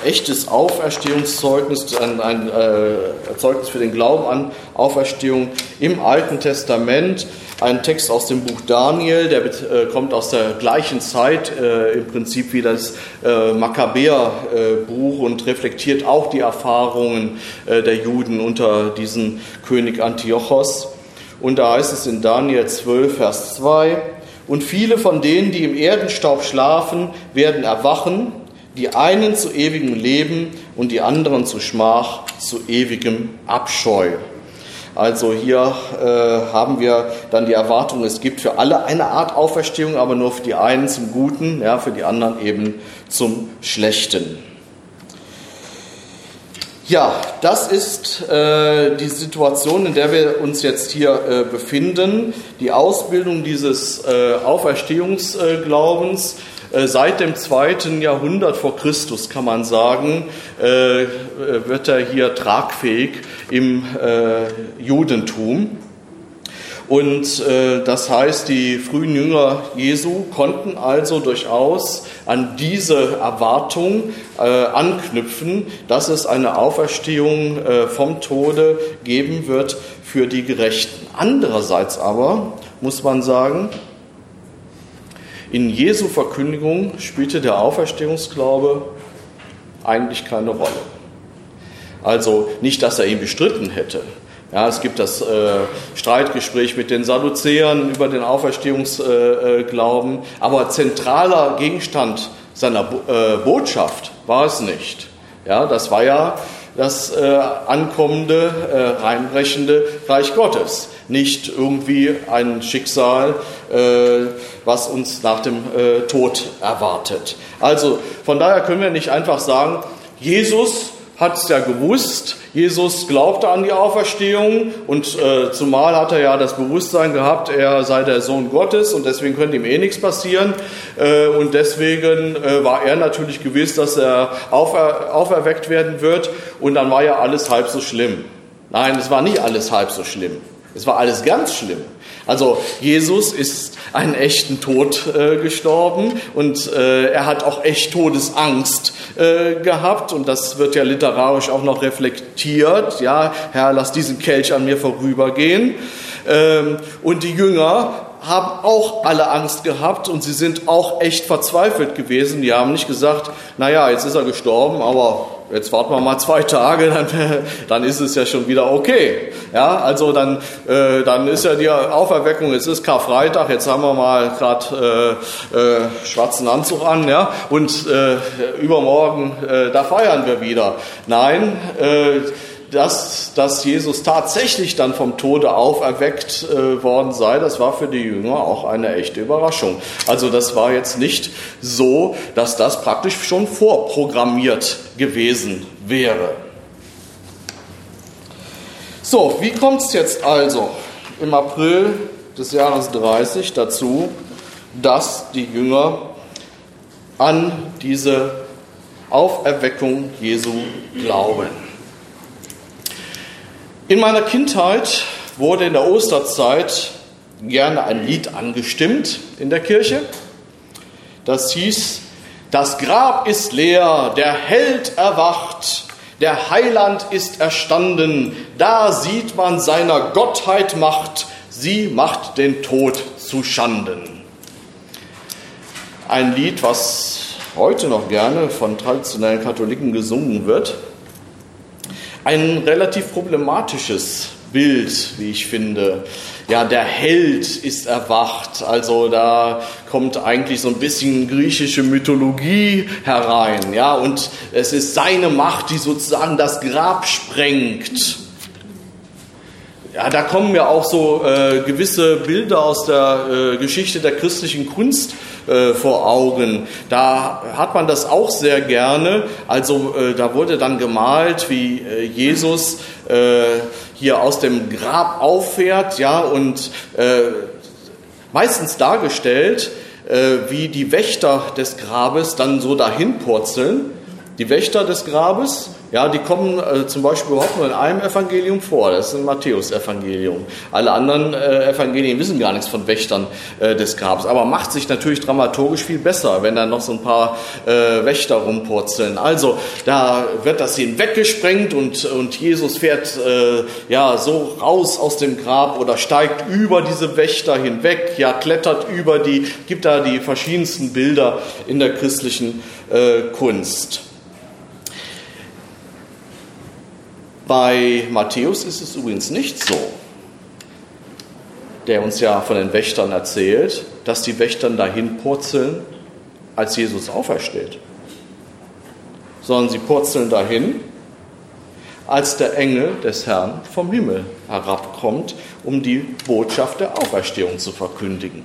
echtes Auferstehungszeugnis, ein, ein äh, Zeugnis für den Glauben an Auferstehung im Alten Testament. Ein Text aus dem Buch Daniel, der äh, kommt aus der gleichen Zeit, äh, im Prinzip wie das äh, Makkabäer-Buch und reflektiert auch die Erfahrungen äh, der Juden unter diesem König Antiochos. Und da heißt es in Daniel 12, Vers 2, und viele von denen, die im Erdenstaub schlafen, werden erwachen die einen zu ewigem Leben und die anderen zu Schmach, zu ewigem Abscheu. Also hier äh, haben wir dann die Erwartung, es gibt für alle eine Art Auferstehung, aber nur für die einen zum Guten, ja, für die anderen eben zum Schlechten. Ja, das ist äh, die Situation, in der wir uns jetzt hier äh, befinden. Die Ausbildung dieses äh, Auferstehungsglaubens seit dem zweiten Jahrhundert vor Christus, kann man sagen, äh, wird er hier tragfähig im äh, Judentum. Und äh, das heißt, die frühen Jünger Jesu konnten also durchaus an diese Erwartung äh, anknüpfen, dass es eine Auferstehung äh, vom Tode geben wird für die Gerechten. Andererseits aber muss man sagen, in Jesu Verkündigung spielte der Auferstehungsglaube eigentlich keine Rolle. Also nicht, dass er ihn bestritten hätte. Ja, es gibt das äh, Streitgespräch mit den Sadduzäern über den Auferstehungsglauben, äh, aber zentraler Gegenstand seiner äh, Botschaft war es nicht. Ja, das war ja das äh, ankommende, äh, reinbrechende Reich Gottes, nicht irgendwie ein Schicksal, äh, was uns nach dem äh, Tod erwartet. Also von daher können wir nicht einfach sagen, Jesus hat es ja gewusst, Jesus glaubte an die Auferstehung und äh, zumal hat er ja das Bewusstsein gehabt, er sei der Sohn Gottes und deswegen könnte ihm eh nichts passieren äh, und deswegen äh, war er natürlich gewiss, dass er aufer auferweckt werden wird und dann war ja alles halb so schlimm. Nein, es war nicht alles halb so schlimm. Es war alles ganz schlimm. Also Jesus ist einen echten Tod äh, gestorben und äh, er hat auch echt Todesangst äh, gehabt und das wird ja literarisch auch noch reflektiert. Ja, Herr, lass diesen Kelch an mir vorübergehen. Ähm, und die Jünger haben auch alle Angst gehabt und sie sind auch echt verzweifelt gewesen. Die haben nicht gesagt, naja, jetzt ist er gestorben, aber jetzt warten wir mal zwei Tage, dann, dann ist es ja schon wieder okay. Ja, also dann, äh, dann ist ja die Auferweckung, es ist Karfreitag, jetzt haben wir mal gerade äh, äh, schwarzen Anzug an, ja, und äh, übermorgen, äh, da feiern wir wieder. Nein, äh, dass, dass Jesus tatsächlich dann vom Tode auferweckt äh, worden sei, das war für die Jünger auch eine echte Überraschung. Also das war jetzt nicht so, dass das praktisch schon vorprogrammiert gewesen wäre. So, wie kommt es jetzt also im April des Jahres 30 dazu, dass die Jünger an diese Auferweckung Jesu glauben? In meiner Kindheit wurde in der Osterzeit gerne ein Lied angestimmt in der Kirche. Das hieß, das Grab ist leer, der Held erwacht, der Heiland ist erstanden, da sieht man seiner Gottheit Macht, sie macht den Tod zu Schanden. Ein Lied, was heute noch gerne von traditionellen Katholiken gesungen wird ein relativ problematisches Bild, wie ich finde. Ja, der Held ist erwacht. Also da kommt eigentlich so ein bisschen griechische Mythologie herein. Ja, und es ist seine Macht, die sozusagen das Grab sprengt. Ja, da kommen ja auch so äh, gewisse Bilder aus der äh, Geschichte der christlichen Kunst äh, vor Augen. Da hat man das auch sehr gerne. Also äh, da wurde dann gemalt, wie äh, Jesus hier aus dem Grab auffährt, ja, und meistens dargestellt, wie die Wächter des Grabes dann so dahin purzeln. Die Wächter des Grabes, ja, die kommen äh, zum Beispiel überhaupt nur in einem Evangelium vor, das ist ein Matthäus-Evangelium. Alle anderen äh, Evangelien wissen gar nichts von Wächtern äh, des Grabes, aber macht sich natürlich dramaturgisch viel besser, wenn dann noch so ein paar äh, Wächter rumpurzeln. Also da wird das hinweggesprengt und, und Jesus fährt äh, ja so raus aus dem Grab oder steigt über diese Wächter hinweg, ja, klettert über die, gibt da die verschiedensten Bilder in der christlichen äh, Kunst. Bei Matthäus ist es übrigens nicht so, der uns ja von den Wächtern erzählt, dass die Wächter dahin purzeln, als Jesus aufersteht. sondern sie purzeln dahin, als der Engel des Herrn vom Himmel herabkommt, um die Botschaft der Auferstehung zu verkündigen.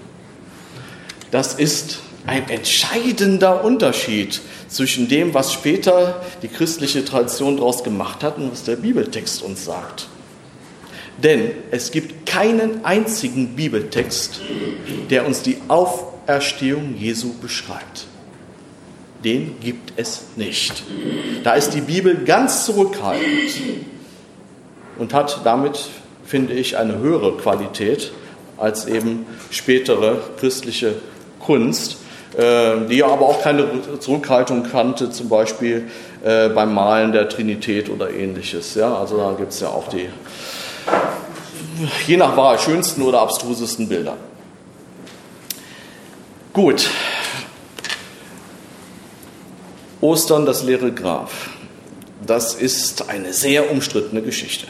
Das ist ein entscheidender Unterschied zwischen dem, was später die christliche Tradition daraus gemacht hat und was der Bibeltext uns sagt. Denn es gibt keinen einzigen Bibeltext, der uns die Auferstehung Jesu beschreibt. Den gibt es nicht. Da ist die Bibel ganz zurückhaltend und hat damit, finde ich, eine höhere Qualität als eben spätere christliche Kunst. Äh, die aber auch keine Zurückhaltung kannte, zum Beispiel äh, beim Malen der Trinität oder ähnliches. Ja, also da gibt es ja auch die, je nach Wahl, schönsten oder abstrusesten Bilder. Gut. Ostern, das leere Grab. Das ist eine sehr umstrittene Geschichte.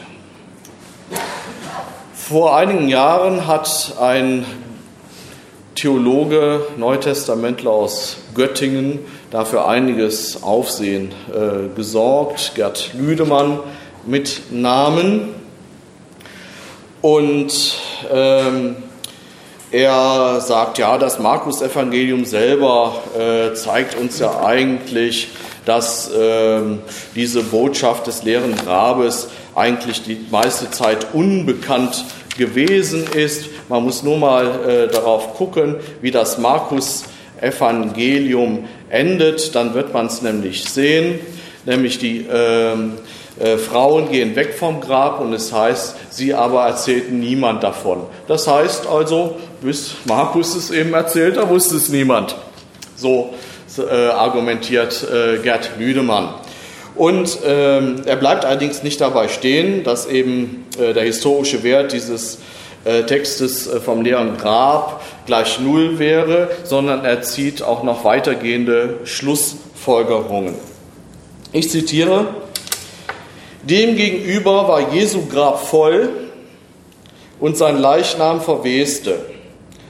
Vor einigen Jahren hat ein Theologe, Neutestamentler aus Göttingen, dafür einiges Aufsehen äh, gesorgt. Gerd Lüdemann mit Namen. Und ähm, er sagt, ja, das Markus-Evangelium selber äh, zeigt uns ja eigentlich, dass äh, diese Botschaft des leeren Grabes eigentlich die meiste Zeit unbekannt gewesen ist. Man muss nur mal äh, darauf gucken, wie das Markus-Evangelium endet. Dann wird man es nämlich sehen. Nämlich die ähm, äh, Frauen gehen weg vom Grab und es heißt, sie aber erzählten niemand davon. Das heißt also, bis Markus es eben erzählt, da wusste es niemand. So äh, argumentiert äh, Gerd Lüdemann. Und ähm, er bleibt allerdings nicht dabei stehen, dass eben äh, der historische Wert dieses äh, Textes äh, vom leeren Grab gleich Null wäre, sondern er zieht auch noch weitergehende Schlussfolgerungen. Ich zitiere, Demgegenüber war Jesu Grab voll und sein Leichnam verweste,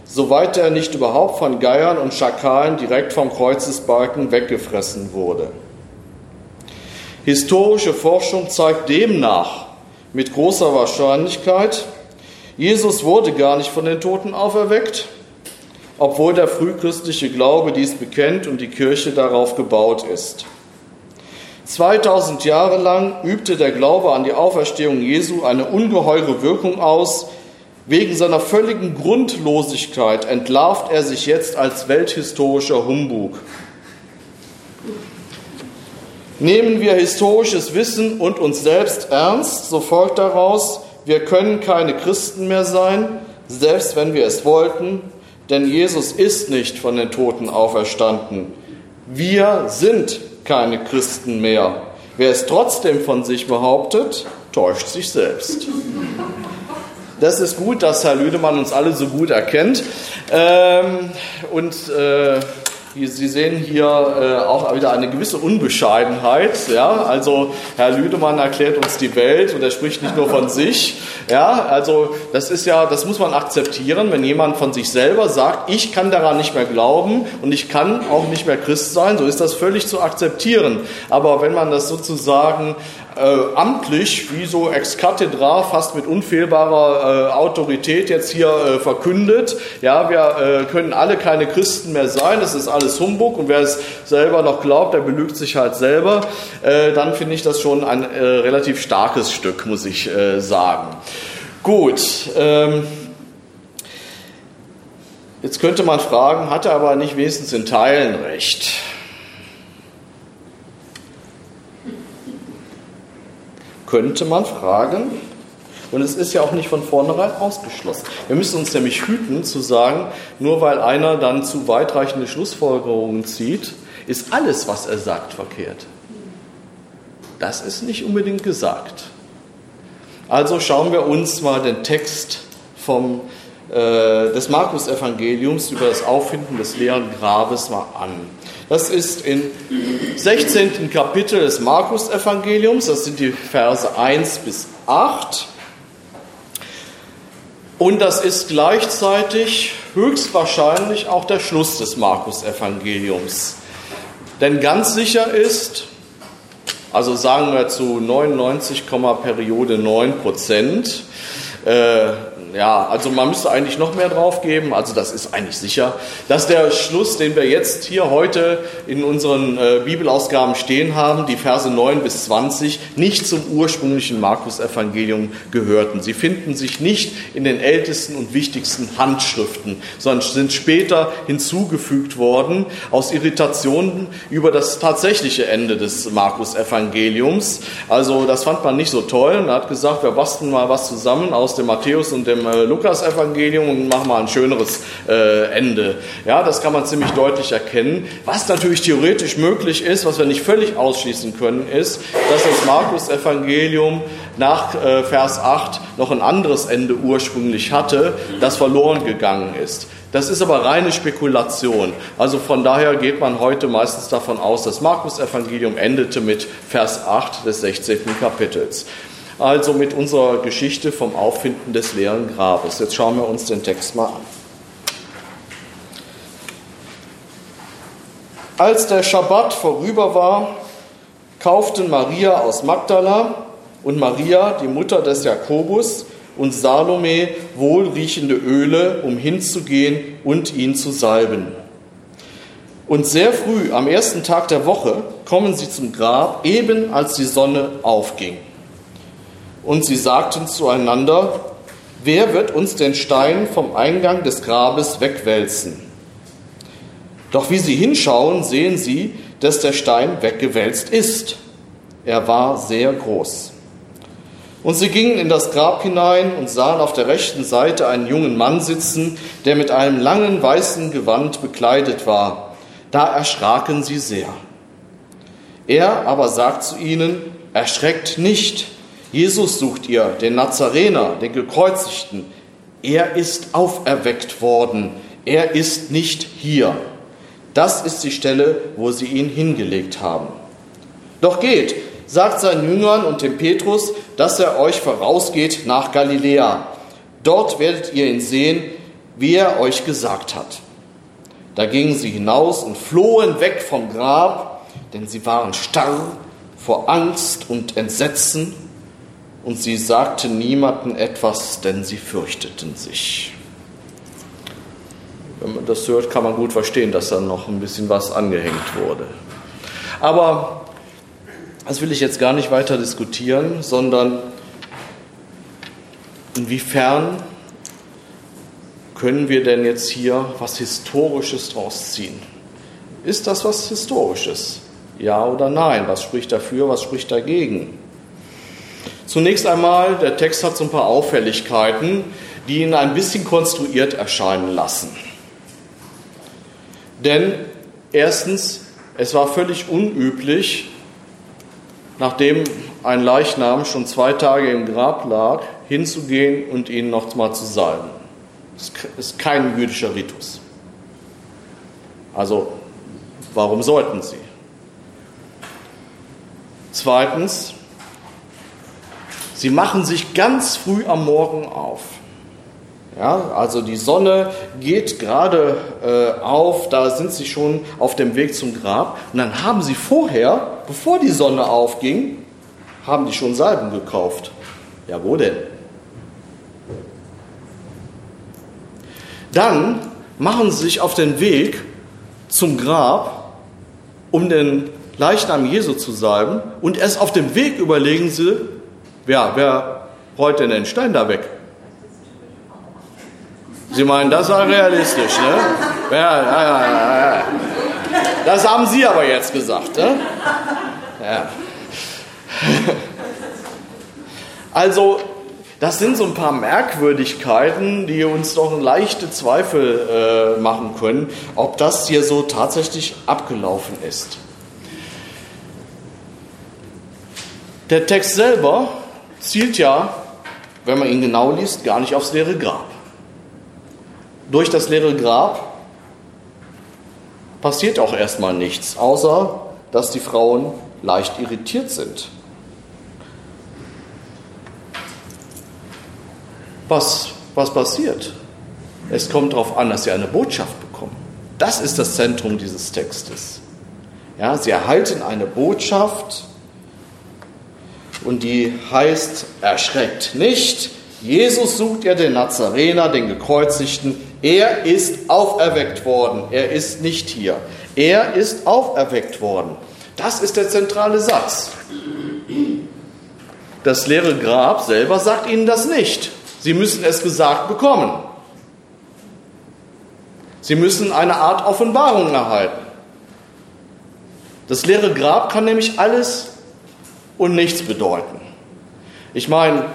soweit er nicht überhaupt von Geiern und Schakalen direkt vom Kreuzesbalken weggefressen wurde. Historische Forschung zeigt demnach mit großer Wahrscheinlichkeit, Jesus wurde gar nicht von den Toten auferweckt, obwohl der frühchristliche Glaube dies bekennt und die Kirche darauf gebaut ist. 2000 Jahre lang übte der Glaube an die Auferstehung Jesu eine ungeheure Wirkung aus. Wegen seiner völligen Grundlosigkeit entlarvt er sich jetzt als welthistorischer Humbug. Nehmen wir historisches Wissen und uns selbst ernst, so folgt daraus, wir können keine Christen mehr sein, selbst wenn wir es wollten, denn Jesus ist nicht von den Toten auferstanden. Wir sind keine Christen mehr. Wer es trotzdem von sich behauptet, täuscht sich selbst. Das ist gut, dass Herr Lüdemann uns alle so gut erkennt. Ähm, und äh, Sie sehen hier äh, auch wieder eine gewisse Unbescheidenheit. Ja? Also Herr Lüdemann erklärt uns die Welt und er spricht nicht nur von sich. Ja? Also das ist ja, das muss man akzeptieren, wenn jemand von sich selber sagt, ich kann daran nicht mehr glauben und ich kann auch nicht mehr Christ sein, so ist das völlig zu akzeptieren. Aber wenn man das sozusagen äh, amtlich, wie so ex cathedra, fast mit unfehlbarer äh, Autorität jetzt hier äh, verkündet. Ja, wir äh, können alle keine Christen mehr sein, das ist alles Humbug und wer es selber noch glaubt, der belügt sich halt selber. Äh, dann finde ich das schon ein äh, relativ starkes Stück, muss ich sagen. Gut. Ähm, Jetzt könnte man fragen, hat er aber nicht wenigstens in Teilen recht? Könnte man fragen, und es ist ja auch nicht von vornherein ausgeschlossen. Wir müssen uns nämlich hüten zu sagen, nur weil einer dann zu weitreichende Schlussfolgerungen zieht, ist alles, was er sagt, verkehrt. Das ist nicht unbedingt gesagt. Also schauen wir uns mal den Text vom, des Markus-Evangeliums über das Auffinden des leeren Grabes mal an. Das ist im 16. Kapitel des Markus-Evangeliums, das sind die Verse 1 bis 8. Und das ist gleichzeitig höchstwahrscheinlich auch der Schluss des Markus-Evangeliums. Denn ganz sicher ist, Also sagen wir zu 99, Periode 9 Prozent. Äh, ja, also man müsste eigentlich noch mehr drauf geben, also das ist eigentlich sicher. Dass der Schluss, den wir jetzt hier heute in unseren äh, Bibelausgaben stehen haben, die Verse 9 bis 20, nicht zum ursprünglichen Markus-Evangelium gehörten. Sie finden sich nicht in den ältesten und wichtigsten Handschriften, sondern sind später hinzugefügt worden aus Irritationen über das tatsächliche Ende des Markus-Evangeliums. Also das fand man nicht so toll und hat gesagt, wir basteln mal was zusammen aus dem Matthäus und dem äh, Lukas-Evangelium und machen mal ein schöneres äh, Ende. Ja, das kann man ziemlich deutlich erkennen. Was natürlich theoretisch möglich ist, was wir nicht völlig ausschließen können, ist, dass das Markus-Evangelium nach äh, Vers 8 noch ein anderes Ende ursprünglich hatte, das verloren gegangen ist. Das ist aber reine Spekulation. Also von daher geht man heute meistens davon aus, das Markus-Evangelium endete mit Vers 8 des 16. Kapitels also mit unserer Geschichte vom Auffinden des leeren Grabes. Jetzt schauen wir uns den Text mal an. Als der Schabbat vorüber war, kauften Maria aus Magdala und Maria, die Mutter des Jakobus, und Salome wohlriechende Öle, um hinzugehen und ihn zu salben. Und sehr früh am ersten Tag der Woche kommen sie zum Grab, eben als die Sonne aufging. Und sie sagten zueinander, wer wird uns den Stein vom Eingang des Grabes wegwälzen? Doch wie sie hinschauen, sehen sie, dass der Stein weggewälzt ist. Er war sehr groß. Und sie gingen in das Grab hinein und sahen auf der rechten Seite einen jungen Mann sitzen, der mit einem langen weißen Gewand bekleidet war. Da erschraken sie sehr. Er aber sagt zu ihnen, erschreckt nicht, Jesus sucht ihr, den Nazarener, den Gekreuzigten. Er ist auferweckt worden. Er ist nicht hier. Das ist die Stelle, wo sie ihn hingelegt haben. Doch geht, sagt seinen Jüngern und dem Petrus, dass er euch vorausgeht nach Galiläa. Dort werdet ihr ihn sehen, wie er euch gesagt hat. Da gingen sie hinaus und flohen weg vom Grab, denn sie waren starr vor Angst und Entsetzen und sie sagten niemanden etwas, denn sie fürchteten sich. Wenn man das hört, kann man gut verstehen, dass da noch ein bisschen was angehängt wurde. Aber das will ich jetzt gar nicht weiter diskutieren, sondern inwiefern können wir denn jetzt hier was Historisches draus ziehen? Ist das was Historisches? Ja oder nein? Was spricht dafür, was spricht dagegen? Zunächst einmal, der Text hat so ein paar Auffälligkeiten, die ihn ein bisschen konstruiert erscheinen lassen. Denn erstens, es war völlig unüblich, nachdem ein Leichnam schon zwei Tage im Grab lag, hinzugehen und ihn noch mal zu salben. Das ist kein jüdischer Ritus. Also, warum sollten sie? Zweitens, Sie machen sich ganz früh am Morgen auf. Ja, also die Sonne geht gerade äh, auf, da sind sie schon auf dem Weg zum Grab. Und dann haben sie vorher, bevor die Sonne aufging, haben die schon Salben gekauft. Ja, wo denn? Dann machen sie sich auf den Weg zum Grab, um den Leichnam Jesu zu salben. Und erst auf dem Weg überlegen sie, ja, wer rollt denn den Stein da weg? Sie meinen, das war realistisch, ne? Ja, ja, ja, ja. Das haben Sie aber jetzt gesagt, ne? Ja. Also, das sind so ein paar Merkwürdigkeiten, die uns doch leichte Zweifel äh, machen können, ob das hier so tatsächlich abgelaufen ist. Der Text selber zielt ja, wenn man ihn genau liest, gar nicht aufs leere Grab. Durch das leere Grab passiert auch erstmal nichts, außer dass die Frauen leicht irritiert sind. Was, was passiert? Es kommt darauf an, dass sie eine Botschaft bekommen. Das ist das Zentrum dieses Textes. Ja, sie erhalten eine Botschaft, und die heißt, erschreckt nicht, Jesus sucht ihr den Nazarener, den Gekreuzigten. Er ist auferweckt worden. Er ist nicht hier. Er ist auferweckt worden. Das ist der zentrale Satz. Das leere Grab selber sagt ihnen das nicht. Sie müssen es gesagt bekommen. Sie müssen eine Art Offenbarung erhalten. Das leere Grab kann nämlich alles und nichts bedeuten. Ich meine,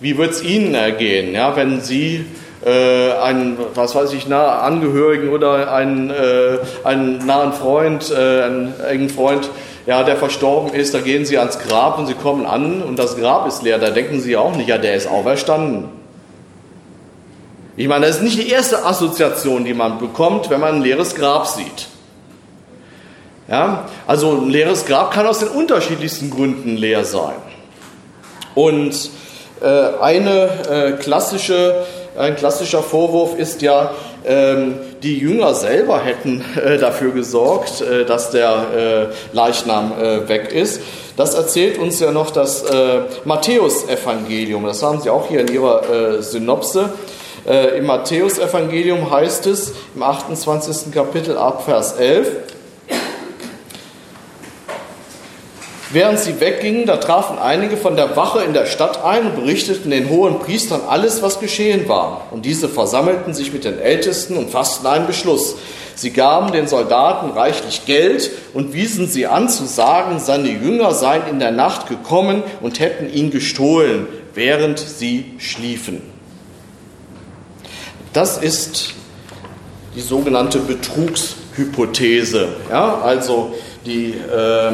wie wird es Ihnen ergehen, ja, wenn Sie äh, einen, was weiß ich, nahe Angehörigen oder einen, äh, einen nahen Freund, äh, einen engen Freund, ja, der verstorben ist, da gehen Sie ans Grab und Sie kommen an und das Grab ist leer. Da denken Sie auch nicht, ja, der ist auferstanden. Ich meine, das ist nicht die erste Assoziation, die man bekommt, wenn man ein leeres Grab sieht. Ja, also ein leeres Grab kann aus den unterschiedlichsten Gründen leer sein. Und äh, eine äh, klassische, ein klassischer Vorwurf ist ja, ähm, die Jünger selber hätten äh, dafür gesorgt, äh, dass der äh, Leichnam weg ist. Das erzählt uns ja noch das Matthäusevangelium. Das haben Sie auch hier in Ihrer Synopse. Im Matthäusevangelium heißt es im 28. Kapitel ab Vers 11, Während sie weggingen, da trafen einige von der Wache in der Stadt ein und berichteten den hohen Priestern alles, was geschehen war. Und diese versammelten sich mit den Ältesten und fassten einen Beschluss. Sie gaben den Soldaten reichlich Geld und wiesen sie an zu sagen, seine Jünger seien in der Nacht gekommen und hätten ihn gestohlen, während sie schliefen. Das ist die sogenannte Betrugshypothese. Ja, also die äh,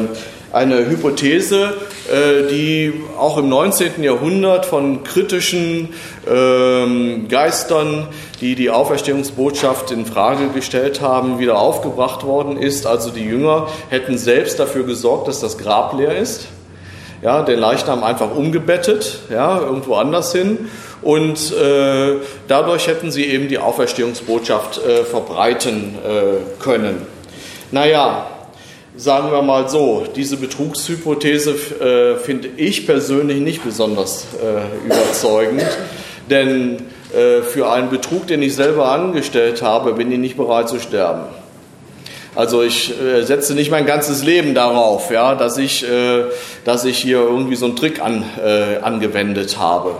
eine Hypothese, äh, die auch im 19. Jahrhundert von kritischen ähm, Geistern, die die Auferstehungsbotschaft in Frage gestellt haben, wieder aufgebracht worden ist. Also die Jünger hätten selbst dafür gesorgt, dass das Grab leer ist. Ja, den Leichnam einfach umgebettet, ja, irgendwo anders hin. Und äh, dadurch hätten sie eben die Auferstehungsbotschaft äh, verbreiten äh, können. Naja, sagen wir mal so, diese Betrugshypothese äh, finde ich persönlich nicht besonders äh, überzeugend, denn äh, für einen Betrug, den ich selber angestellt habe, bin ich nicht bereit zu sterben. Also ich äh, setze nicht mein ganzes Leben darauf, ja, dass, ich, äh, dass ich hier irgendwie so einen Trick an, äh, angewendet habe.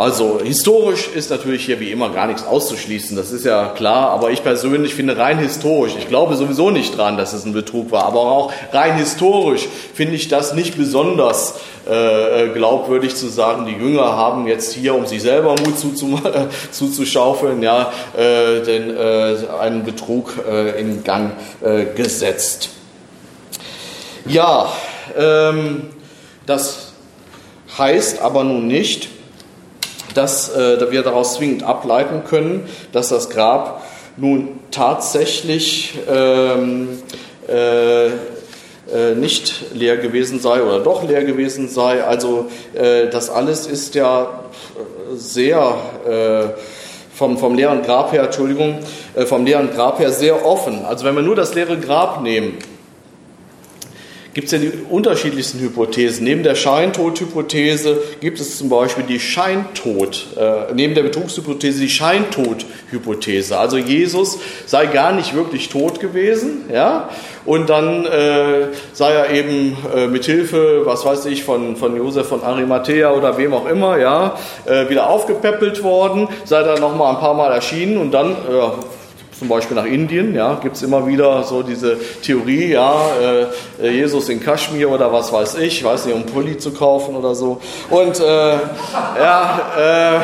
Also historisch ist natürlich hier wie immer gar nichts auszuschließen, das ist ja klar, aber ich persönlich finde rein historisch, ich glaube sowieso nicht dran, dass es ein Betrug war, aber auch rein historisch finde ich das nicht besonders äh, glaubwürdig zu sagen, die Jünger haben jetzt hier, um sich selber Mut zuzuschaufeln, ja, äh, den, äh, einen Betrug äh, in Gang äh, gesetzt. Ja, ähm, das heißt aber nun nicht, dass äh, wir daraus zwingend ableiten können, dass das Grab nun tatsächlich ähm, äh, äh, nicht leer gewesen sei oder doch leer gewesen sei. Also äh, das alles ist ja sehr äh, vom, vom leeren Grab her, Entschuldigung, äh, vom leeren Grab her sehr offen. Also wenn wir nur das leere Grab nehmen, gibt es ja die unterschiedlichsten Hypothesen. Neben der Scheintod-Hypothese gibt es zum Beispiel die Scheintod, äh, neben der Betrugshypothese die Scheintod-Hypothese. Also Jesus sei gar nicht wirklich tot gewesen, ja, und dann äh, sei er eben äh, mit Hilfe, was weiß ich, von, von Josef von Arimathea oder wem auch immer, ja, äh, wieder aufgepäppelt worden, sei dann nochmal ein paar Mal erschienen und dann zum Beispiel nach Indien, ja, gibt es immer wieder so diese Theorie, ja, äh, Jesus in Kaschmir oder was weiß ich, weiß nicht, um Pulli zu kaufen oder so. Und äh, ja, äh,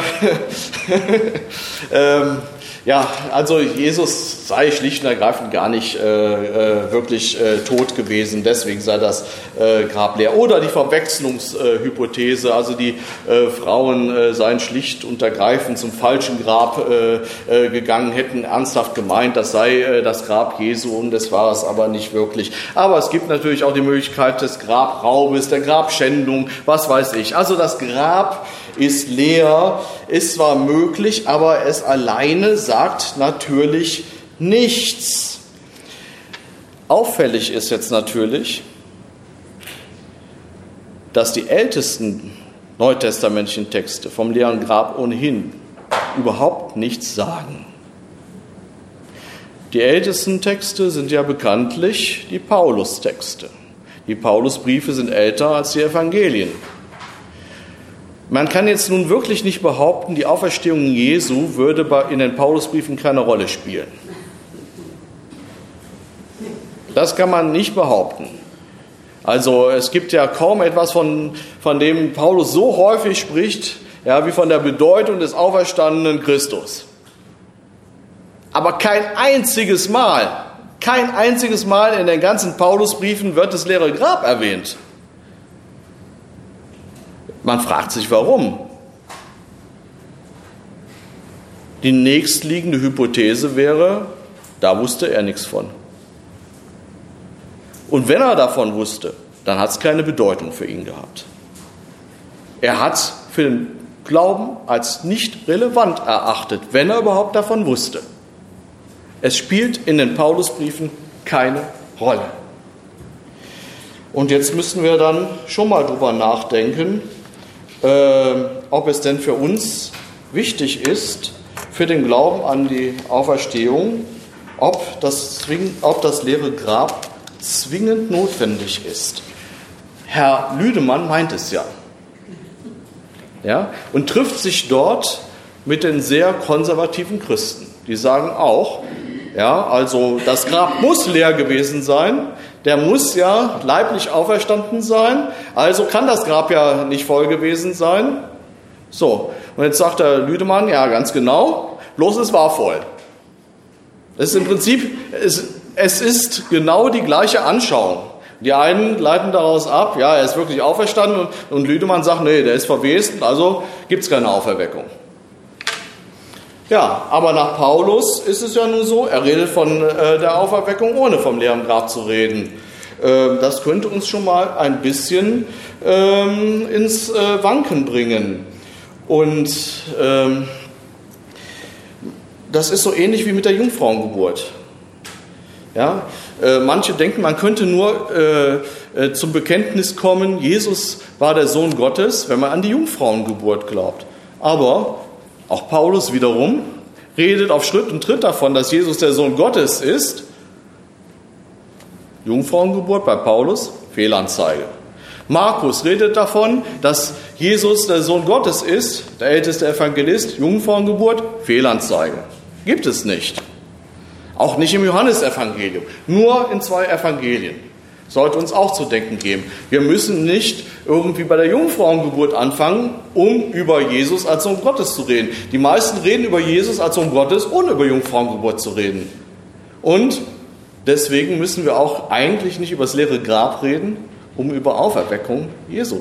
ähm, ja, also Jesus sei schlicht und ergreifend gar nicht äh, äh, wirklich äh, tot gewesen, deswegen sei das äh, Grab leer. Oder die Verwechslungshypothese, also die äh, Frauen äh, seien schlicht und ergreifend zum falschen Grab gegangen, hätten ernsthaft gemeint, das sei das Grab Jesu und das war es aber nicht wirklich. Aber es gibt natürlich auch die Möglichkeit des Grabraubes, der Grabschändung, was weiß ich. Also das Grab ist leer, ist zwar möglich, aber es alleine sagt natürlich nichts. Auffällig ist jetzt natürlich, dass die ältesten neutestamentlichen Texte vom leeren Grab ohnehin überhaupt nichts sagen. Die ältesten Texte sind ja bekanntlich die Paulus-Texte. Die Paulusbriefe sind älter als die Evangelien. Man kann jetzt nun wirklich nicht behaupten, die Auferstehung Jesu würde in den Paulusbriefen keine Rolle spielen. Das kann man nicht behaupten. Also es gibt ja kaum etwas, von, von dem Paulus so häufig spricht, ja, wie von der Bedeutung des auferstandenen Christus. Aber kein einziges Mal, kein einziges Mal in den ganzen Paulusbriefen wird das leere Grab erwähnt. Man fragt sich, warum. Die nächstliegende Hypothese wäre, da wusste er nichts von. Und wenn er davon wusste, dann hat es keine Bedeutung für ihn gehabt. Er hat es für den Glauben als nicht relevant erachtet, wenn er überhaupt davon wusste. Es spielt in den Paulusbriefen keine Rolle. Und jetzt müssen wir dann schon mal drüber nachdenken, äh, ob es denn für uns wichtig ist, für den Glauben an die Auferstehung, ob das, ob das leere Grab zwingend notwendig ist. Herr Lüdemann meint es ja. ja. Und trifft sich dort mit den sehr konservativen Christen. Die sagen auch, ja, also das Grab muss leer gewesen sein, der muss ja leiblich auferstanden sein, also kann das Grab ja nicht voll gewesen sein. So, und jetzt sagt der Lüdemann, ja, ganz genau, bloß es war voll. Das ist im Prinzip, es, es ist genau die gleiche Anschauung. Die einen leiten daraus ab, ja, er ist wirklich auferstanden und, und Lüdemann sagt, nee, der ist verwest, also gibt es keine Auferweckung. Ja, aber nach Paulus ist es ja nun so, er redet von äh, der Auferweckung, ohne vom leeren Grab zu reden. Äh, das könnte uns schon mal ein bisschen ähm, ins äh, Wanken bringen. Und ähm, das ist so ähnlich wie mit der Jungfrauengeburt. Ja? Äh, manche denken, man könnte nur äh, äh, zum Bekenntnis kommen, Jesus war der Sohn Gottes, wenn man an die Jungfrauengeburt glaubt. Aber auch Paulus wiederum redet auf Schritt und Tritt davon, dass Jesus der Sohn Gottes ist. Jungfrauengeburt bei Paulus, Fehlanzeige. Markus redet davon, dass Jesus der Sohn Gottes ist, der älteste Evangelist, Jungfrauengeburt, Fehlanzeige. Gibt es nicht. Auch nicht im Johannesevangelium, nur in zwei Evangelien. Sollte uns auch zu denken geben. Wir müssen nicht irgendwie bei der Jungfrauengeburt anfangen, um über Jesus als Sohn Gottes zu reden. Die meisten reden über Jesus als Sohn Gottes, ohne über Jungfrauengeburt zu reden. Und deswegen müssen wir auch eigentlich nicht über das leere Grab reden, um über Auferweckung Jesu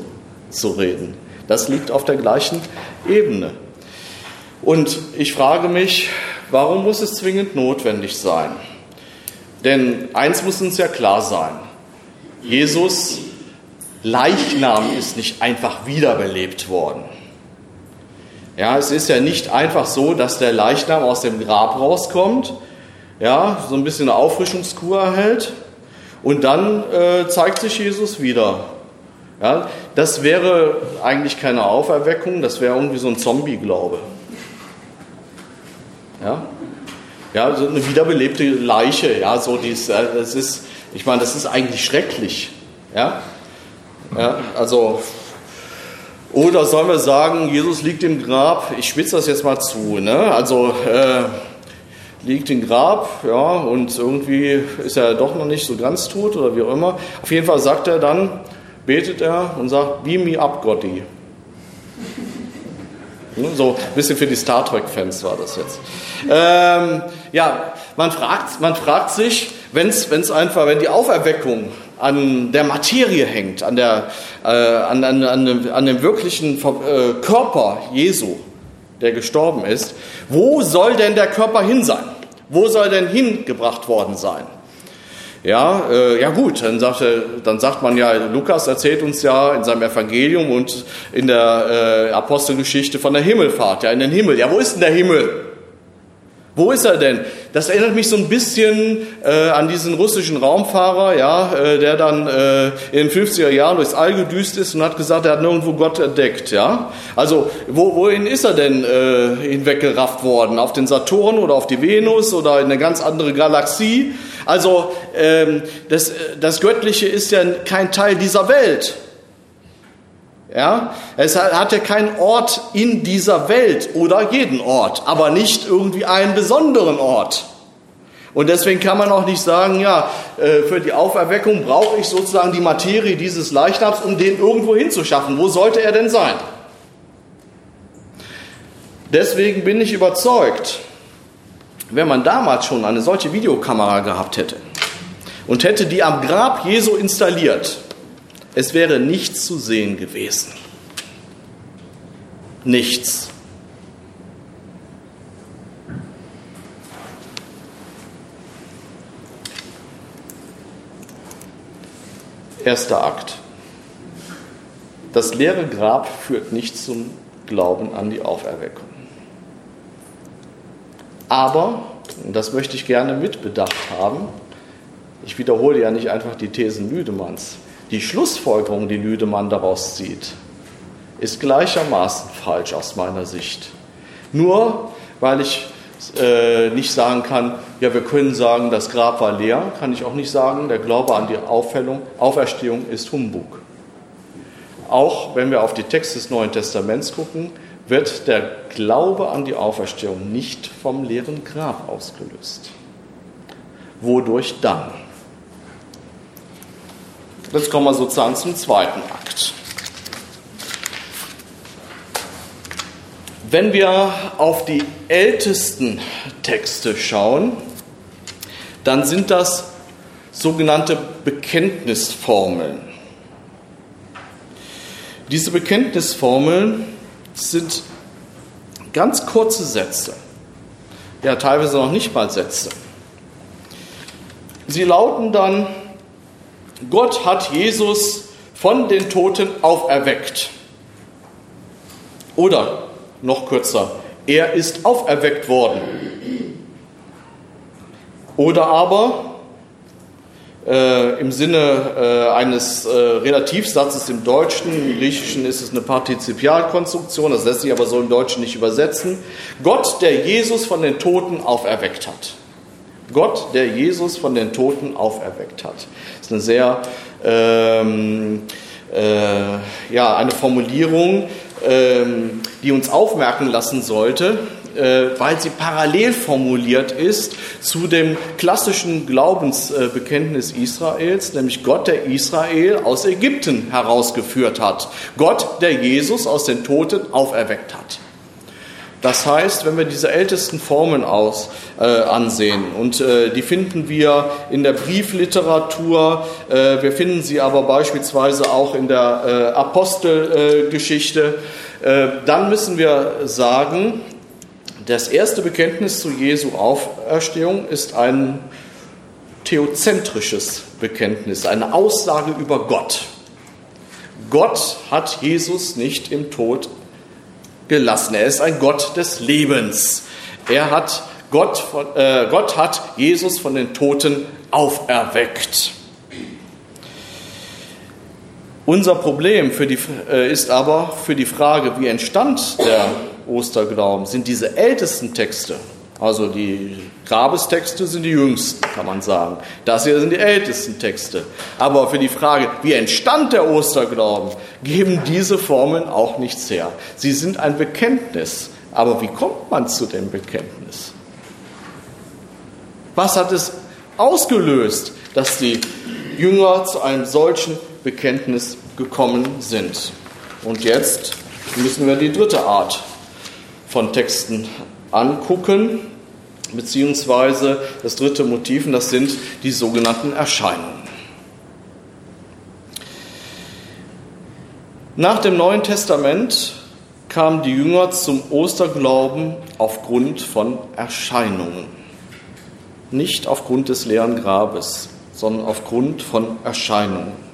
zu reden. Das liegt auf der gleichen Ebene. Und ich frage mich, Warum muss es zwingend notwendig sein? Denn eins muss uns ja klar sein. Jesus Leichnam ist nicht einfach wiederbelebt worden. Ja, es ist ja nicht einfach so, dass der Leichnam aus dem Grab rauskommt, ja, so ein bisschen eine Auffrischungskur erhält und dann äh, zeigt sich Jesus wieder. Ja, das wäre eigentlich keine Auferweckung, das wäre irgendwie so ein Zombie-Glaube. Ja, ja so eine wiederbelebte Leiche, ja, so dies, das ist, ich meine, das ist eigentlich schrecklich. Ja, ja also, oder sollen wir sagen, Jesus liegt im Grab, ich spitze das jetzt mal zu, ne? also äh, liegt im Grab, ja, und irgendwie ist er doch noch nicht so ganz tot oder wie auch immer. Auf jeden Fall sagt er dann, betet er und sagt, beam me up, Gotti. Ne, so ein bisschen für die Star Trek-Fans war das jetzt. Ähm, ja, man fragt, man fragt sich, wenn's, wenn's einfach, wenn die Auferweckung an der Materie hängt, an, der, äh, an, an, an, dem, an dem wirklichen äh, Körper Jesu, der gestorben ist, wo soll denn der Körper hin sein? Wo soll denn hingebracht worden sein? Ja, äh, ja gut, dann sagt, dann sagt man ja, Lukas erzählt uns ja in seinem Evangelium und in der äh, Apostelgeschichte von der Himmelfahrt, ja, in den Himmel. Ja, wo ist denn der Himmel? Wo ist er denn? Das erinnert mich so ein bisschen äh, an diesen russischen Raumfahrer, ja, äh, der dann äh, in den 50er Jahren durchs All gedüst ist und hat gesagt, er hat nirgendwo Gott entdeckt. Ja? Also wo, wohin ist er denn äh, hinweggerafft worden? Auf den Saturn oder auf die Venus oder in eine ganz andere Galaxie? Also ähm, das, das Göttliche ist ja kein Teil dieser Welt. Ja, es hat ja keinen Ort in dieser Welt oder jeden Ort, aber nicht irgendwie einen besonderen Ort. Und deswegen kann man auch nicht sagen, ja, äh, für die Auferweckung brauche ich sozusagen die Materie dieses Leichnams, um den irgendwo hinzuschaffen. Wo sollte er denn sein? Deswegen bin ich überzeugt, wenn man damals schon eine solche Videokamera gehabt hätte und hätte die am Grab Jesu installiert, es wäre nichts zu sehen gewesen. Nichts. Erster Akt. Das leere Grab führt nicht zum Glauben an die Auferweckung. Aber, und das möchte ich gerne mitbedacht haben, ich wiederhole ja nicht einfach die Thesen Lüdemanns, die Schlussfolgerung, die Lüdemann daraus zieht, ist gleichermaßen falsch aus meiner Sicht. Nur weil ich äh, nicht sagen kann, ja, wir können sagen, das Grab war leer, kann ich auch nicht sagen, der Glaube an die Auffällung, Auferstehung ist Humbug. Auch wenn wir auf die Texte des Neuen Testaments gucken, wird der Glaube an die Auferstehung nicht vom leeren Grab ausgelöst. Wodurch dann? Jetzt kommen wir sozusagen zum zweiten Akt. Wenn wir auf die ältesten Texte schauen, dann sind das sogenannte Bekenntnisformeln. Diese Bekenntnisformeln sind ganz kurze Sätze, ja teilweise noch nicht mal Sätze. Sie lauten dann, Gott hat Jesus von den Toten auferweckt. Oder noch kürzer, er ist auferweckt worden. Oder aber äh, im Sinne äh, eines äh, Relativsatzes im Deutschen, im Griechischen ist es eine Partizipialkonstruktion, das lässt sich aber so im Deutschen nicht übersetzen. Gott, der Jesus von den Toten auferweckt hat. Gott, der Jesus von den Toten auferweckt hat. Das ist eine sehr, ähm, äh, ja, eine Formulierung, ähm, die uns aufmerken lassen sollte, äh, weil sie parallel formuliert ist zu dem klassischen Glaubensbekenntnis Israels, nämlich Gott, der Israel aus Ägypten herausgeführt hat. Gott, der Jesus aus den Toten auferweckt hat. Das heißt, wenn wir diese ältesten Formen aus, äh, ansehen, und äh, die finden wir in der Briefliteratur, äh, wir finden sie aber beispielsweise auch in der äh, Apostelgeschichte, äh, dann müssen wir sagen, das erste Bekenntnis zu Jesu Auferstehung ist ein theozentrisches Bekenntnis, eine Aussage über Gott. Gott hat Jesus nicht im Tod gelassen. Er ist ein Gott des Lebens. Er hat Gott, äh, Gott hat Jesus von den Toten auferweckt. Unser Problem die, äh, ist aber für die Frage, wie entstand der Osterglauben, sind diese ältesten Texte, also die Grabestexte sind die jüngsten, kann man sagen. Das hier sind die ältesten Texte. Aber für die Frage, wie entstand der Osterglauben, geben diese Formeln auch nichts her. Sie sind ein Bekenntnis. Aber wie kommt man zu dem Bekenntnis? Was hat es ausgelöst, dass die Jünger zu einem solchen Bekenntnis gekommen sind? Und jetzt müssen wir die dritte Art von Texten angucken, beziehungsweise das dritte Motiv, und das sind die sogenannten Erscheinungen. Nach dem Neuen Testament kamen die Jünger zum Osterglauben aufgrund von Erscheinungen. Nicht aufgrund des leeren Grabes, sondern aufgrund von Erscheinungen.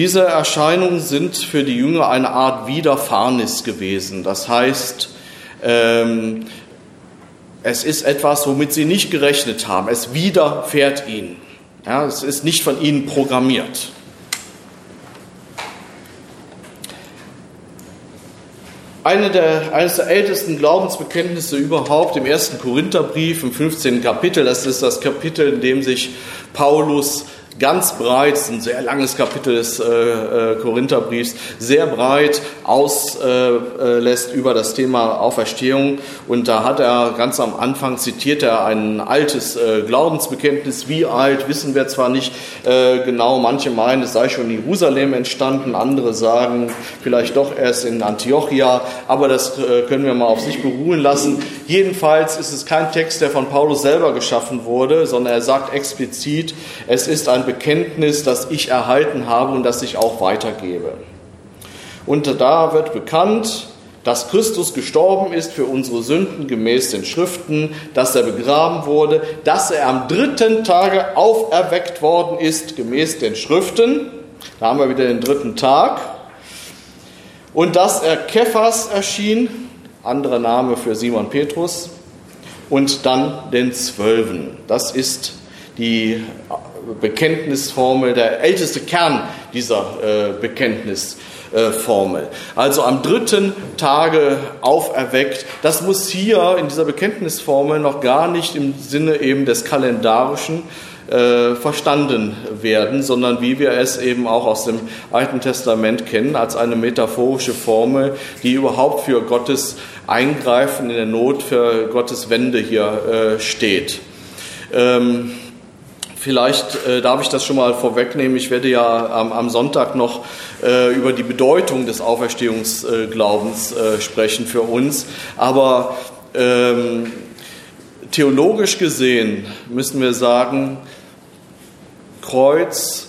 Diese Erscheinungen sind für die Jünger eine Art Widerfahrnis gewesen. Das heißt, ähm, es ist etwas, womit sie nicht gerechnet haben. Es widerfährt ihnen. Ja, es ist nicht von ihnen programmiert. Eine der, eines der ältesten Glaubensbekenntnisse überhaupt im ersten Korintherbrief im 15. Kapitel, das ist das Kapitel, in dem sich Paulus ganz breit, ist ein sehr langes Kapitel des äh, äh, Korintherbriefs, sehr breit auslässt äh, über das Thema Auferstehung. Und da hat er ganz am Anfang zitiert er ein altes äh, Glaubensbekenntnis. Wie alt, wissen wir zwar nicht äh, genau. Manche meinen, es sei schon in Jerusalem entstanden, andere sagen vielleicht doch erst in Antiochia. Aber das äh, können wir mal auf sich beruhen lassen. Jedenfalls ist es kein Text, der von Paulus selber geschaffen wurde, sondern er sagt explizit, es ist ein Bekenntnis, das ich erhalten habe und das ich auch weitergebe. Und da wird bekannt, dass Christus gestorben ist für unsere Sünden gemäß den Schriften, dass er begraben wurde, dass er am dritten Tage auferweckt worden ist gemäß den Schriften. Da haben wir wieder den dritten Tag. Und dass er Kephas erschien, anderer Name für Simon Petrus, und dann den Zwölfen. Das ist die Bekenntnisformel, der älteste Kern dieser äh, Bekenntnisformel. Also am dritten Tage auferweckt. Das muss hier in dieser Bekenntnisformel noch gar nicht im Sinne eben des kalendarischen äh, verstanden werden, sondern wie wir es eben auch aus dem Alten Testament kennen, als eine metaphorische Formel, die überhaupt für Gottes Eingreifen in der Not, für Gottes Wende hier äh, steht. Ähm, Vielleicht äh, darf ich das schon mal vorwegnehmen. Ich werde ja am, am Sonntag noch äh, über die Bedeutung des Auferstehungsglaubens äh, sprechen für uns. Aber ähm, theologisch gesehen müssen wir sagen, Kreuz,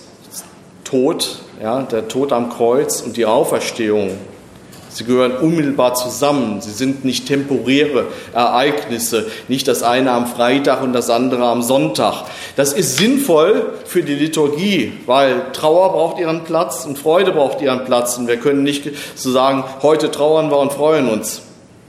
Tod, ja, der Tod am Kreuz und die Auferstehung Sie gehören unmittelbar zusammen. Sie sind nicht temporäre Ereignisse, nicht das eine am Freitag und das andere am Sonntag. Das ist sinnvoll für die Liturgie, weil Trauer braucht ihren Platz und Freude braucht ihren Platz. Und wir können nicht so sagen, heute trauern wir und freuen uns.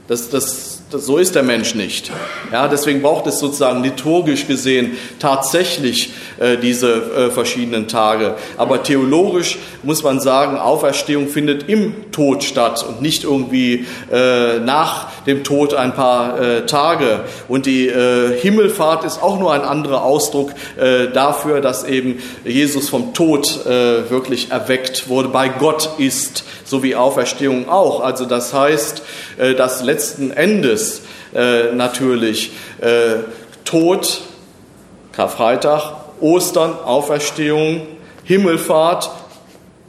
Das, das so ist der Mensch nicht. Ja, deswegen braucht es sozusagen liturgisch gesehen tatsächlich diese äh, verschiedenen Tage. Aber theologisch muss man sagen, Auferstehung findet im Tod statt und nicht irgendwie äh, nach dem Tod ein paar äh, Tage. Und die äh, Himmelfahrt ist auch nur ein anderer Ausdruck äh, dafür, dass eben Jesus vom Tod wirklich erweckt wurde, bei Gott ist, so wie Auferstehung auch. Also das heißt, dass letzten Endes natürlich Tod, Karfreitag, Ostern, Auferstehung, Himmelfahrt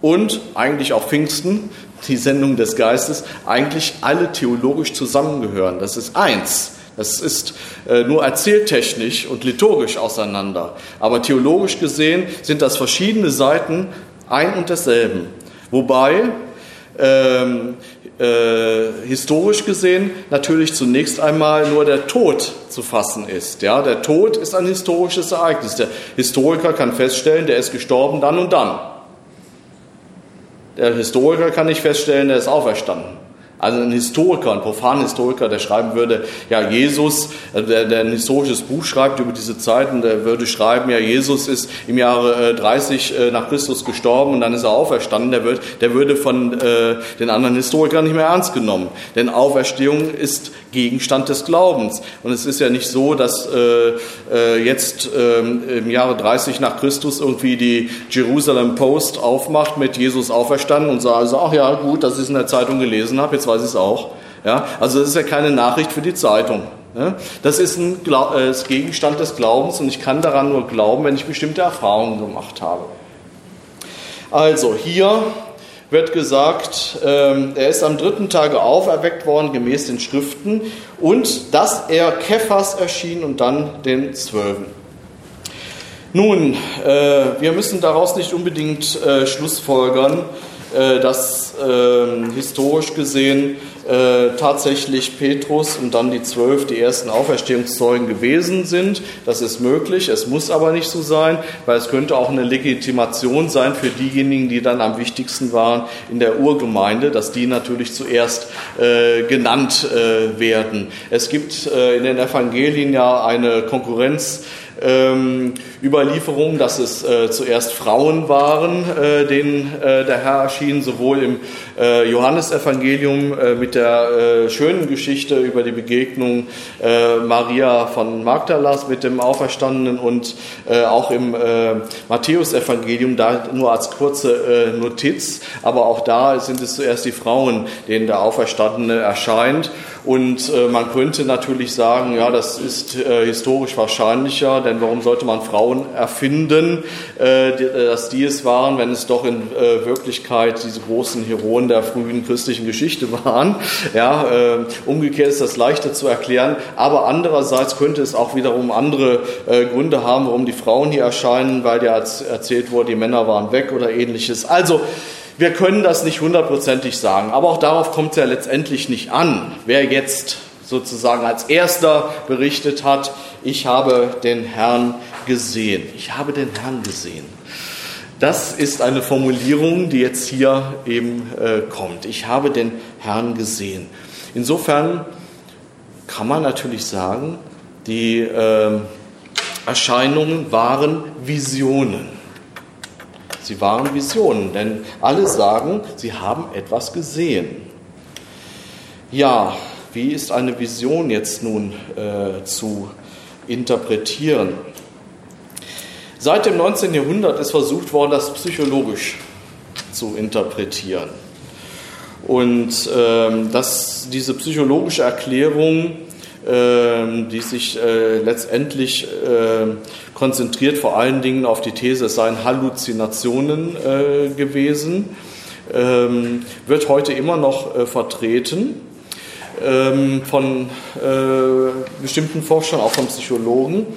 und eigentlich auch Pfingsten, die Sendung des Geistes, eigentlich alle theologisch zusammengehören. Das ist eins. Das ist äh, nur erzähltechnisch und liturgisch auseinander. Aber theologisch gesehen sind das verschiedene Seiten ein und desselben. Wobei ähm, äh, historisch gesehen natürlich zunächst einmal nur der Tod zu fassen ist. Ja, der Tod ist ein historisches Ereignis. Der Historiker kann feststellen, der ist gestorben dann und dann. Der Historiker kann nicht feststellen, der ist auferstanden. Also ein Historiker, ein Profanhistoriker, der schreiben würde, ja, Jesus, äh, der, der ein historisches Buch schreibt über diese Zeiten, der würde schreiben, ja, Jesus ist im Jahre 30 äh, nach Christus gestorben und dann ist er auferstanden. Der, wird, der würde von äh, den anderen Historikern nicht mehr ernst genommen. Denn Auferstehung ist Gegenstand des Glaubens. Und es ist ja nicht so, dass äh, äh jetzt äh, im Jahre 30 nach Christus irgendwie die Jerusalem Post aufmacht mit Jesus auferstanden und sagt, also, ach ja, gut, dass ich es in der Zeitung gelesen habe, jetzt weiß ich es auch. Ja, also das ist ja keine Nachricht für die Zeitung. Ne? Das ist ein äh, das Gegenstand des Glaubens und ich kann daran nur glauben, wenn ich bestimmte Erfahrungen gemacht habe. Also hier wird gesagt, ähm, er ist am dritten Tage auferweckt worden, gemäß den Schriften, und dass er Kephas erschien und dann den Zwölfen. Nun, äh, wir müssen daraus nicht unbedingt äh, schlussfolgern, dass ähm, historisch gesehen äh, tatsächlich Petrus und dann die zwölf die ersten Auferstehungszeugen gewesen sind. Das ist möglich, es muss aber nicht so sein, weil es könnte auch eine Legitimation sein für diejenigen, die dann am wichtigsten waren in der Urgemeinde, dass die natürlich zuerst äh, genannt äh, werden. Es gibt äh, in den Evangelien ja eine Konkurrenz ähm, Überlieferung, dass es äh, zuerst Frauen waren, äh, denen äh, der Herr erschien, sowohl im äh, Johannesevangelium äh, mit der äh, schönen Geschichte über die Begegnung äh, Maria von Magdalas mit dem Auferstandenen und auch im Matthäusevangelium, da nur als kurze Notiz, aber auch da sind es zuerst die Frauen, denen der Auferstandene erscheint. Und äh, man könnte natürlich sagen, ja, das ist äh, historisch wahrscheinlicher, denn warum sollte man Frauen erfinden, äh, äh dass die es waren, wenn es doch in äh, Wirklichkeit diese großen Heroen der frühen christlichen Geschichte waren. Ja, äh, umgekehrt ist das leichter zu erklären, aber andererseits könnte es auch wiederum andere Gründe haben, warum die Frauen hier erscheinen, weil ja erzählt wurde, die Männer waren weg oder ähnliches. Also, wir können das nicht hundertprozentig sagen, aber auch darauf kommt es ja letztendlich nicht an, wer jetzt sozusagen als erster berichtet hat, ich habe den Herrn gesehen. Ich habe den Herrn gesehen. Das ist eine Formulierung, die jetzt hier eben äh, kommt. Ich habe den Herrn gesehen. Insofern kann man natürlich sagen, die äh, Erscheinungen waren Visionen. Sie waren Visionen, denn alle sagen, sie haben etwas gesehen. Ja, wie ist eine Vision jetzt nun äh, zu interpretieren? Seit dem 19. Jahrhundert ist versucht worden, das psychologisch zu interpretieren. Und ähm, dass diese psychologische Erklärung die sich äh, letztendlich äh, konzentriert vor allen Dingen auf die These, es seien Halluzinationen äh, gewesen, ähm, wird heute immer noch vertreten ähm, von bestimmten Forschern, auch von Psychologen.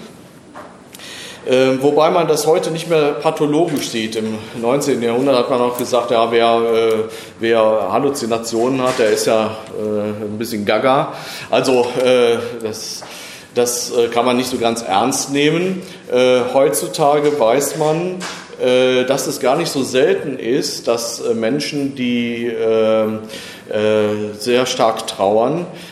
Ähm, wobei man das heute nicht mehr pathologisch sieht. Im 19. Jahrhundert hat man auch gesagt, ja, wer, äh, wer Halluzinationen hat, der ist ja äh, ein bisschen gaga. Also äh, das, das äh, kann man nicht so ganz ernst nehmen. Äh, heutzutage weiß man, äh, dass es gar nicht so selten ist, dass Menschen, die ähm, sehr stark trauern, äh,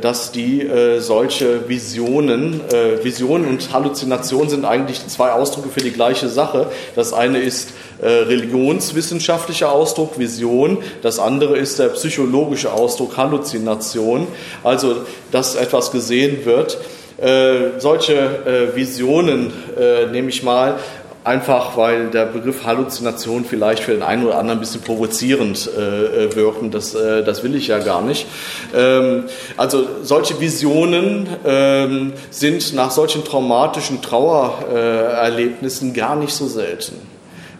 dass die äh, solche Visionen, äh, Visionen und Halluzinationen sind eigentlich zwei Ausdrücke für die gleiche Sache. Das eine ist religionswissenschaftlicher Ausdruck, Vision, das andere ist der psychologische Ausdruck, Halluzination, also dass etwas gesehen wird. solche Visionen, nehme ich mal, einfach weil der Begriff Halluzination vielleicht für den einen oder anderen ein bisschen provozierend äh, äh, wirken. Das, äh, das will ich ja gar nicht. Ähm, also solche Visionen ähm, sind nach solchen traumatischen Trauererlebnissen gar nicht so selten.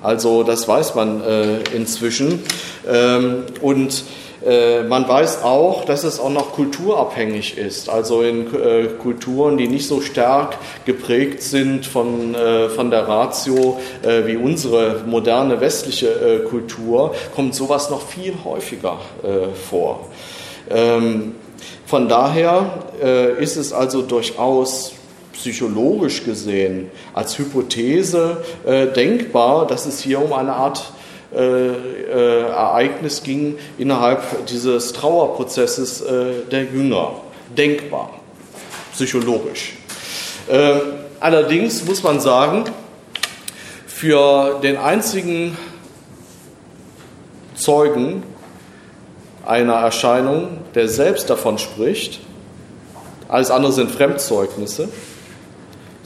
Also das weiß man äh, inzwischen. Ähm, und man weiß auch, dass es auch noch kulturabhängig ist. Also in äh, Kulturen, die nicht so stark geprägt sind von, äh, von der Ratio wie unsere moderne westliche Kultur, kommt sowas noch viel häufiger vor. Ähm, von daher ist es also durchaus psychologisch gesehen als Hypothese denkbar, dass es hier um eine Art äh, äh, Ereignis ging innerhalb dieses Trauerprozesses äh, der Jünger. Denkbar, psychologisch. Ähm, allerdings muss man sagen, für den einzigen Zeugen einer Erscheinung, der selbst davon spricht, alles andere sind Fremdzeugnisse,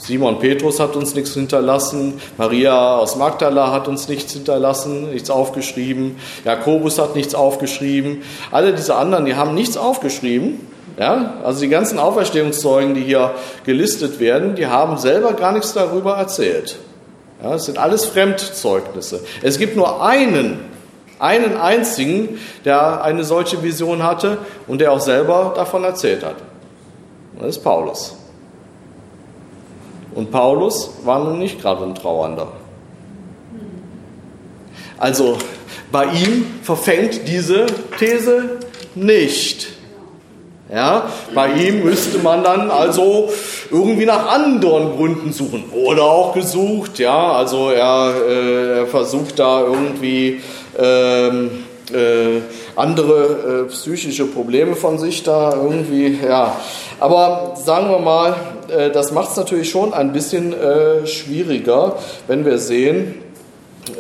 Simon Petrus hat uns nichts hinterlassen, Maria aus Magdala hat uns nichts hinterlassen, nichts aufgeschrieben, Jakobus hat nichts aufgeschrieben. Alle diese anderen, die haben nichts aufgeschrieben. Ja, also die ganzen Auferstehungszeugen, die hier gelistet werden, die haben selber gar nichts darüber erzählt. Ja, es sind alles Fremdzeugnisse. Es gibt nur einen, einen einzigen, der eine solche Vision hatte und der auch selber davon erzählt hat. Das ist Paulus. Und Paulus war nun nicht gerade ein Trauernder. Also bei ihm verfängt diese These nicht. Ja, bei ihm müsste man dann also irgendwie nach anderen Gründen suchen oder auch gesucht. Ja, also er, äh, er versucht da irgendwie ähm, äh, andere äh, psychische Probleme von sich da irgendwie. Ja, aber sagen wir mal, äh, das macht es natürlich schon ein bisschen äh, schwieriger, wenn wir sehen,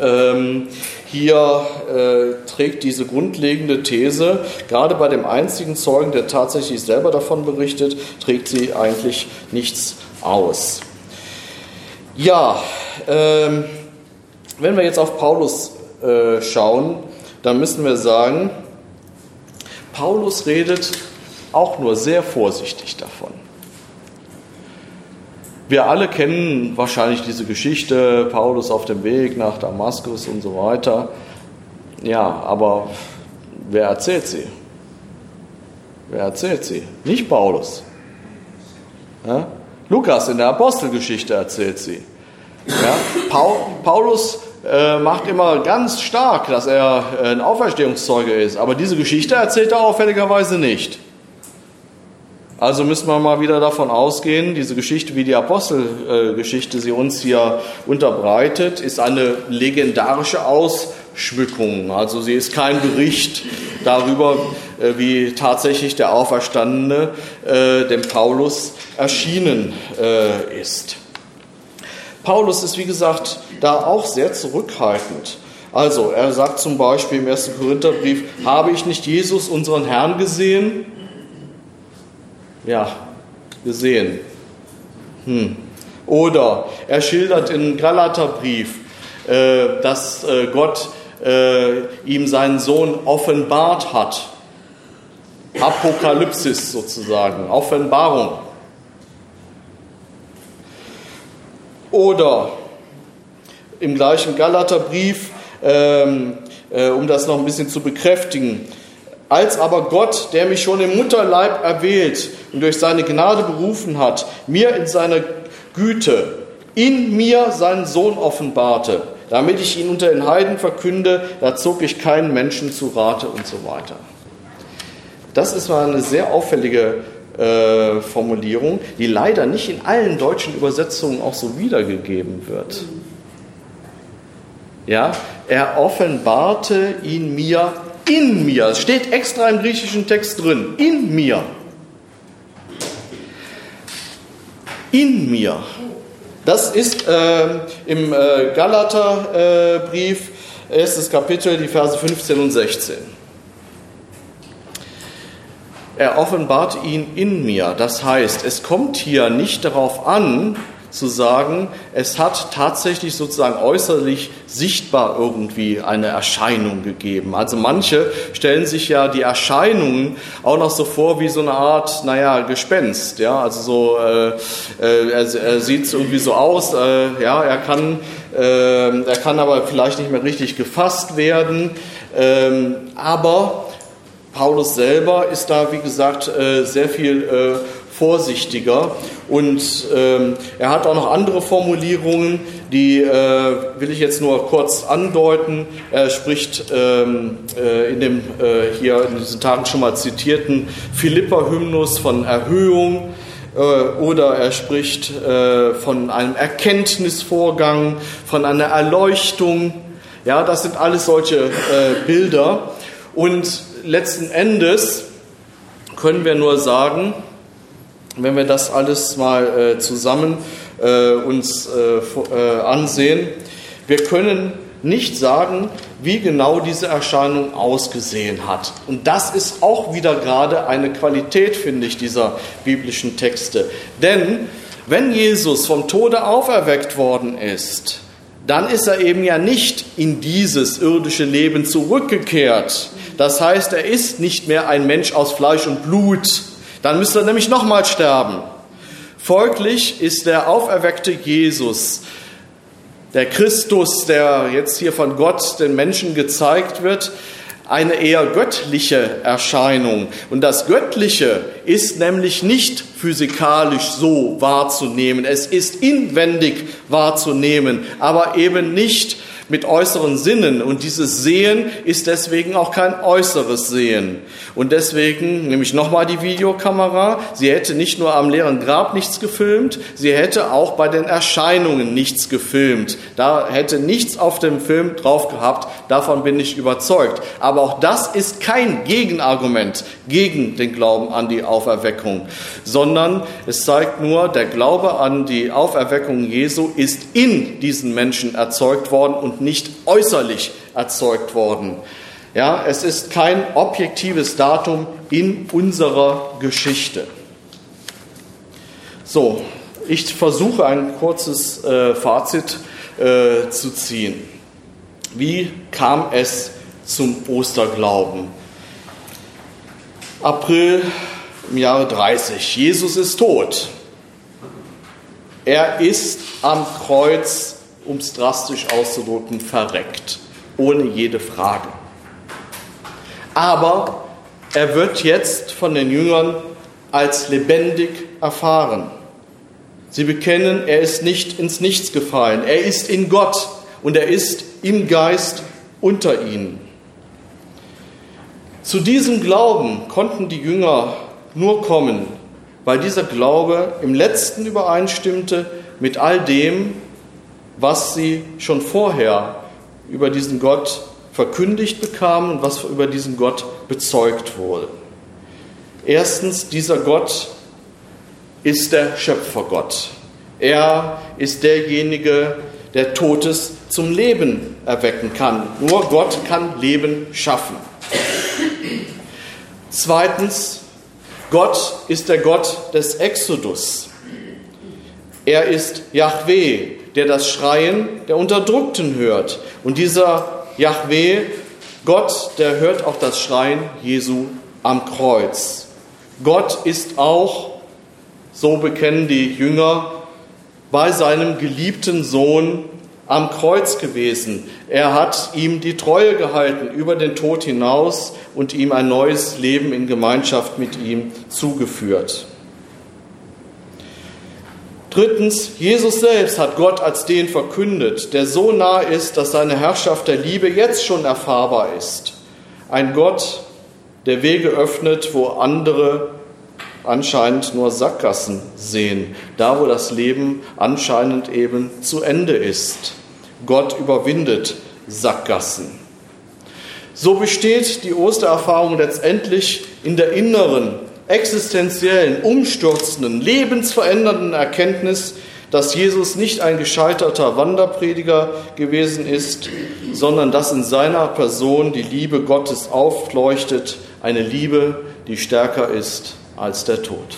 ähm, hier äh, trägt diese grundlegende These, gerade bei dem einzigen Zeugen, der tatsächlich selber davon berichtet, trägt sie eigentlich nichts aus. Ja, ähm, wenn wir jetzt auf Paulus äh, schauen, dann müssen wir sagen, Paulus redet auch nur sehr vorsichtig davon. Wir alle kennen wahrscheinlich diese Geschichte, Paulus auf dem Weg nach Damaskus und so weiter. Ja, aber wer erzählt sie? Wer erzählt sie? Nicht Paulus. Ja? Lukas in der Apostelgeschichte erzählt sie. Ja? Paulus äh, macht immer ganz stark, dass er ein Auferstehungszeuge ist, aber diese Geschichte erzählt er auffälligerweise nicht. Also müssen wir mal wieder davon ausgehen, diese Geschichte, wie die Apostelgeschichte sie uns hier unterbreitet, ist eine legendarische Ausschmückung. Also sie ist kein Bericht darüber, äh, wie tatsächlich der Auferstandene äh, dem Paulus erschienen äh, ist. Paulus ist, wie gesagt, da auch sehr zurückhaltend. Also, er sagt zum Beispiel im 1. Korintherbrief, habe ich nicht Jesus, unseren Herrn, gesehen? ja, gesehen. Hm. Oder er schildert im Galaterbrief, äh, dass äh, Gott äh, ihm seinen Sohn offenbart hat. Apokalypsis sozusagen, Offenbarung. Oder im gleichen Galaterbrief, ähm, äh, um das noch ein bisschen zu bekräftigen, als aber Gott, der mich schon im Mutterleib erwählt und durch seine Gnade berufen hat, mir in seiner Güte, in mir seinen Sohn offenbarte, damit ich ihn unter den Heiden verkünde, da zog ich keinen Menschen zu Rate und so weiter. Das ist mal eine sehr auffällige äh, Formulierung, die leider nicht in allen deutschen Übersetzungen auch so wiedergegeben wird. Ja, er offenbarte ihn mir in mir. Es steht extra im griechischen Text drin. In mir. In mir. Das ist äh, im äh, Galaterbrief, äh, erstes Kapitel, die Verse 15 und 16. Er offenbart ihn in mir. Das heißt, es kommt hier nicht darauf an, zu sagen, es hat tatsächlich sozusagen äußerlich sichtbar irgendwie eine Erscheinung gegeben. Also manche stellen sich ja die Erscheinungen auch noch so vor wie so eine Art, naja, Gespenst. Ja, also so, äh, äh, er, er sieht irgendwie so aus, äh, ja, er kann, äh, er kann aber vielleicht nicht mehr richtig gefasst werden. Ähm, aber Paulus selber ist da, wie gesagt, äh, sehr viel äh, vorsichtiger. Und ähm, er hat auch noch andere Formulierungen, die äh, will ich jetzt nur kurz andeuten. Er spricht ähm, äh, in dem hier in diesen Tagen schon mal zitierten Philippa-Hymnus von Erhöhung oder er spricht von einem Erkenntnisvorgang, von einer Erleuchtung. Ja, das sind alles solche Bilder. Und letzten Endes können wir nur sagen, wenn wir das alles mal äh, zusammen äh, uns äh, äh, ansehen, wir können nicht sagen, wie genau diese Erscheinung ausgesehen hat. Und das ist auch wieder gerade eine Qualität, finde ich, dieser biblischen Texte. Denn wenn Jesus vom Tode auferweckt worden ist, dann ist er eben ja nicht in dieses irdische Leben zurückgekehrt. Das heißt, er ist nicht mehr ein Mensch aus Fleisch und Blut, dann müsste er nämlich nochmal sterben. Folglich ist der auferweckte Jesus, der Christus, der jetzt hier von Gott den Menschen gezeigt wird, eine eher göttliche Erscheinung. Und das Göttliche ist nämlich nicht physikalisch so wahrzunehmen. Es ist inwendig wahrzunehmen, aber eben nicht mit äußeren Sinnen und dieses Sehen ist deswegen auch kein äußeres Sehen. Und deswegen nehme ich nochmal die Videokamera. Sie hätte nicht nur am leeren Grab nichts gefilmt, sie hätte auch bei den Erscheinungen nichts gefilmt. Da hätte nichts auf dem Film drauf gehabt, davon bin ich überzeugt. Aber auch das ist kein Gegenargument gegen den Glauben an die Auferweckung, sondern es zeigt nur, der Glaube an die Auferweckung Jesu ist in diesen Menschen erzeugt worden und nicht äußerlich erzeugt worden. Ja, es ist kein objektives Datum in unserer Geschichte. So, ich versuche ein kurzes äh, Fazit äh, zu ziehen. Wie kam es zum Osterglauben? April im Jahre 30. Jesus ist tot. Er ist am Kreuz, um es drastisch auszudrücken, verreckt. Ohne jede Frage. Aber er wird jetzt von den Jüngern als lebendig erfahren. Sie bekennen, er ist nicht ins Nichts gefallen. Er ist in Gott und er ist im Geist unter ihnen. Zu diesem Glauben konnten die Jünger nur kommen, weil dieser Glaube im letzten übereinstimmte mit all dem, was sie schon vorher über diesen Gott verkündigt bekamen und was über diesen Gott bezeugt wurde. Erstens, dieser Gott ist der Schöpfergott. Er ist derjenige, der Totes zum Leben erwecken kann. Nur Gott kann Leben schaffen. Zweitens, Gott ist der Gott des Exodus. Er ist Yahweh, der das Schreien der Unterdrückten hört. Und dieser Yahweh, Gott, der hört auch das Schreien Jesu am Kreuz. Gott ist auch, so bekennen die Jünger, bei seinem geliebten Sohn am Kreuz gewesen. Er hat ihm die Treue gehalten über den Tod hinaus und ihm ein neues Leben in Gemeinschaft mit ihm zugeführt. Drittens, Jesus selbst hat Gott als den verkündet, der so nah ist, dass seine Herrschaft der Liebe jetzt schon erfahrbar ist. Ein Gott, der Wege öffnet, wo andere anscheinend nur Sackgassen sehen, da wo das Leben anscheinend eben zu Ende ist. Gott überwindet Sackgassen. So besteht die Ostererfahrung letztendlich in der inneren, existenziellen, umstürzenden, lebensverändernden Erkenntnis, dass Jesus nicht ein gescheiterter Wanderprediger gewesen ist, sondern dass in seiner Person die Liebe Gottes aufleuchtet, eine Liebe, die stärker ist als der Tod.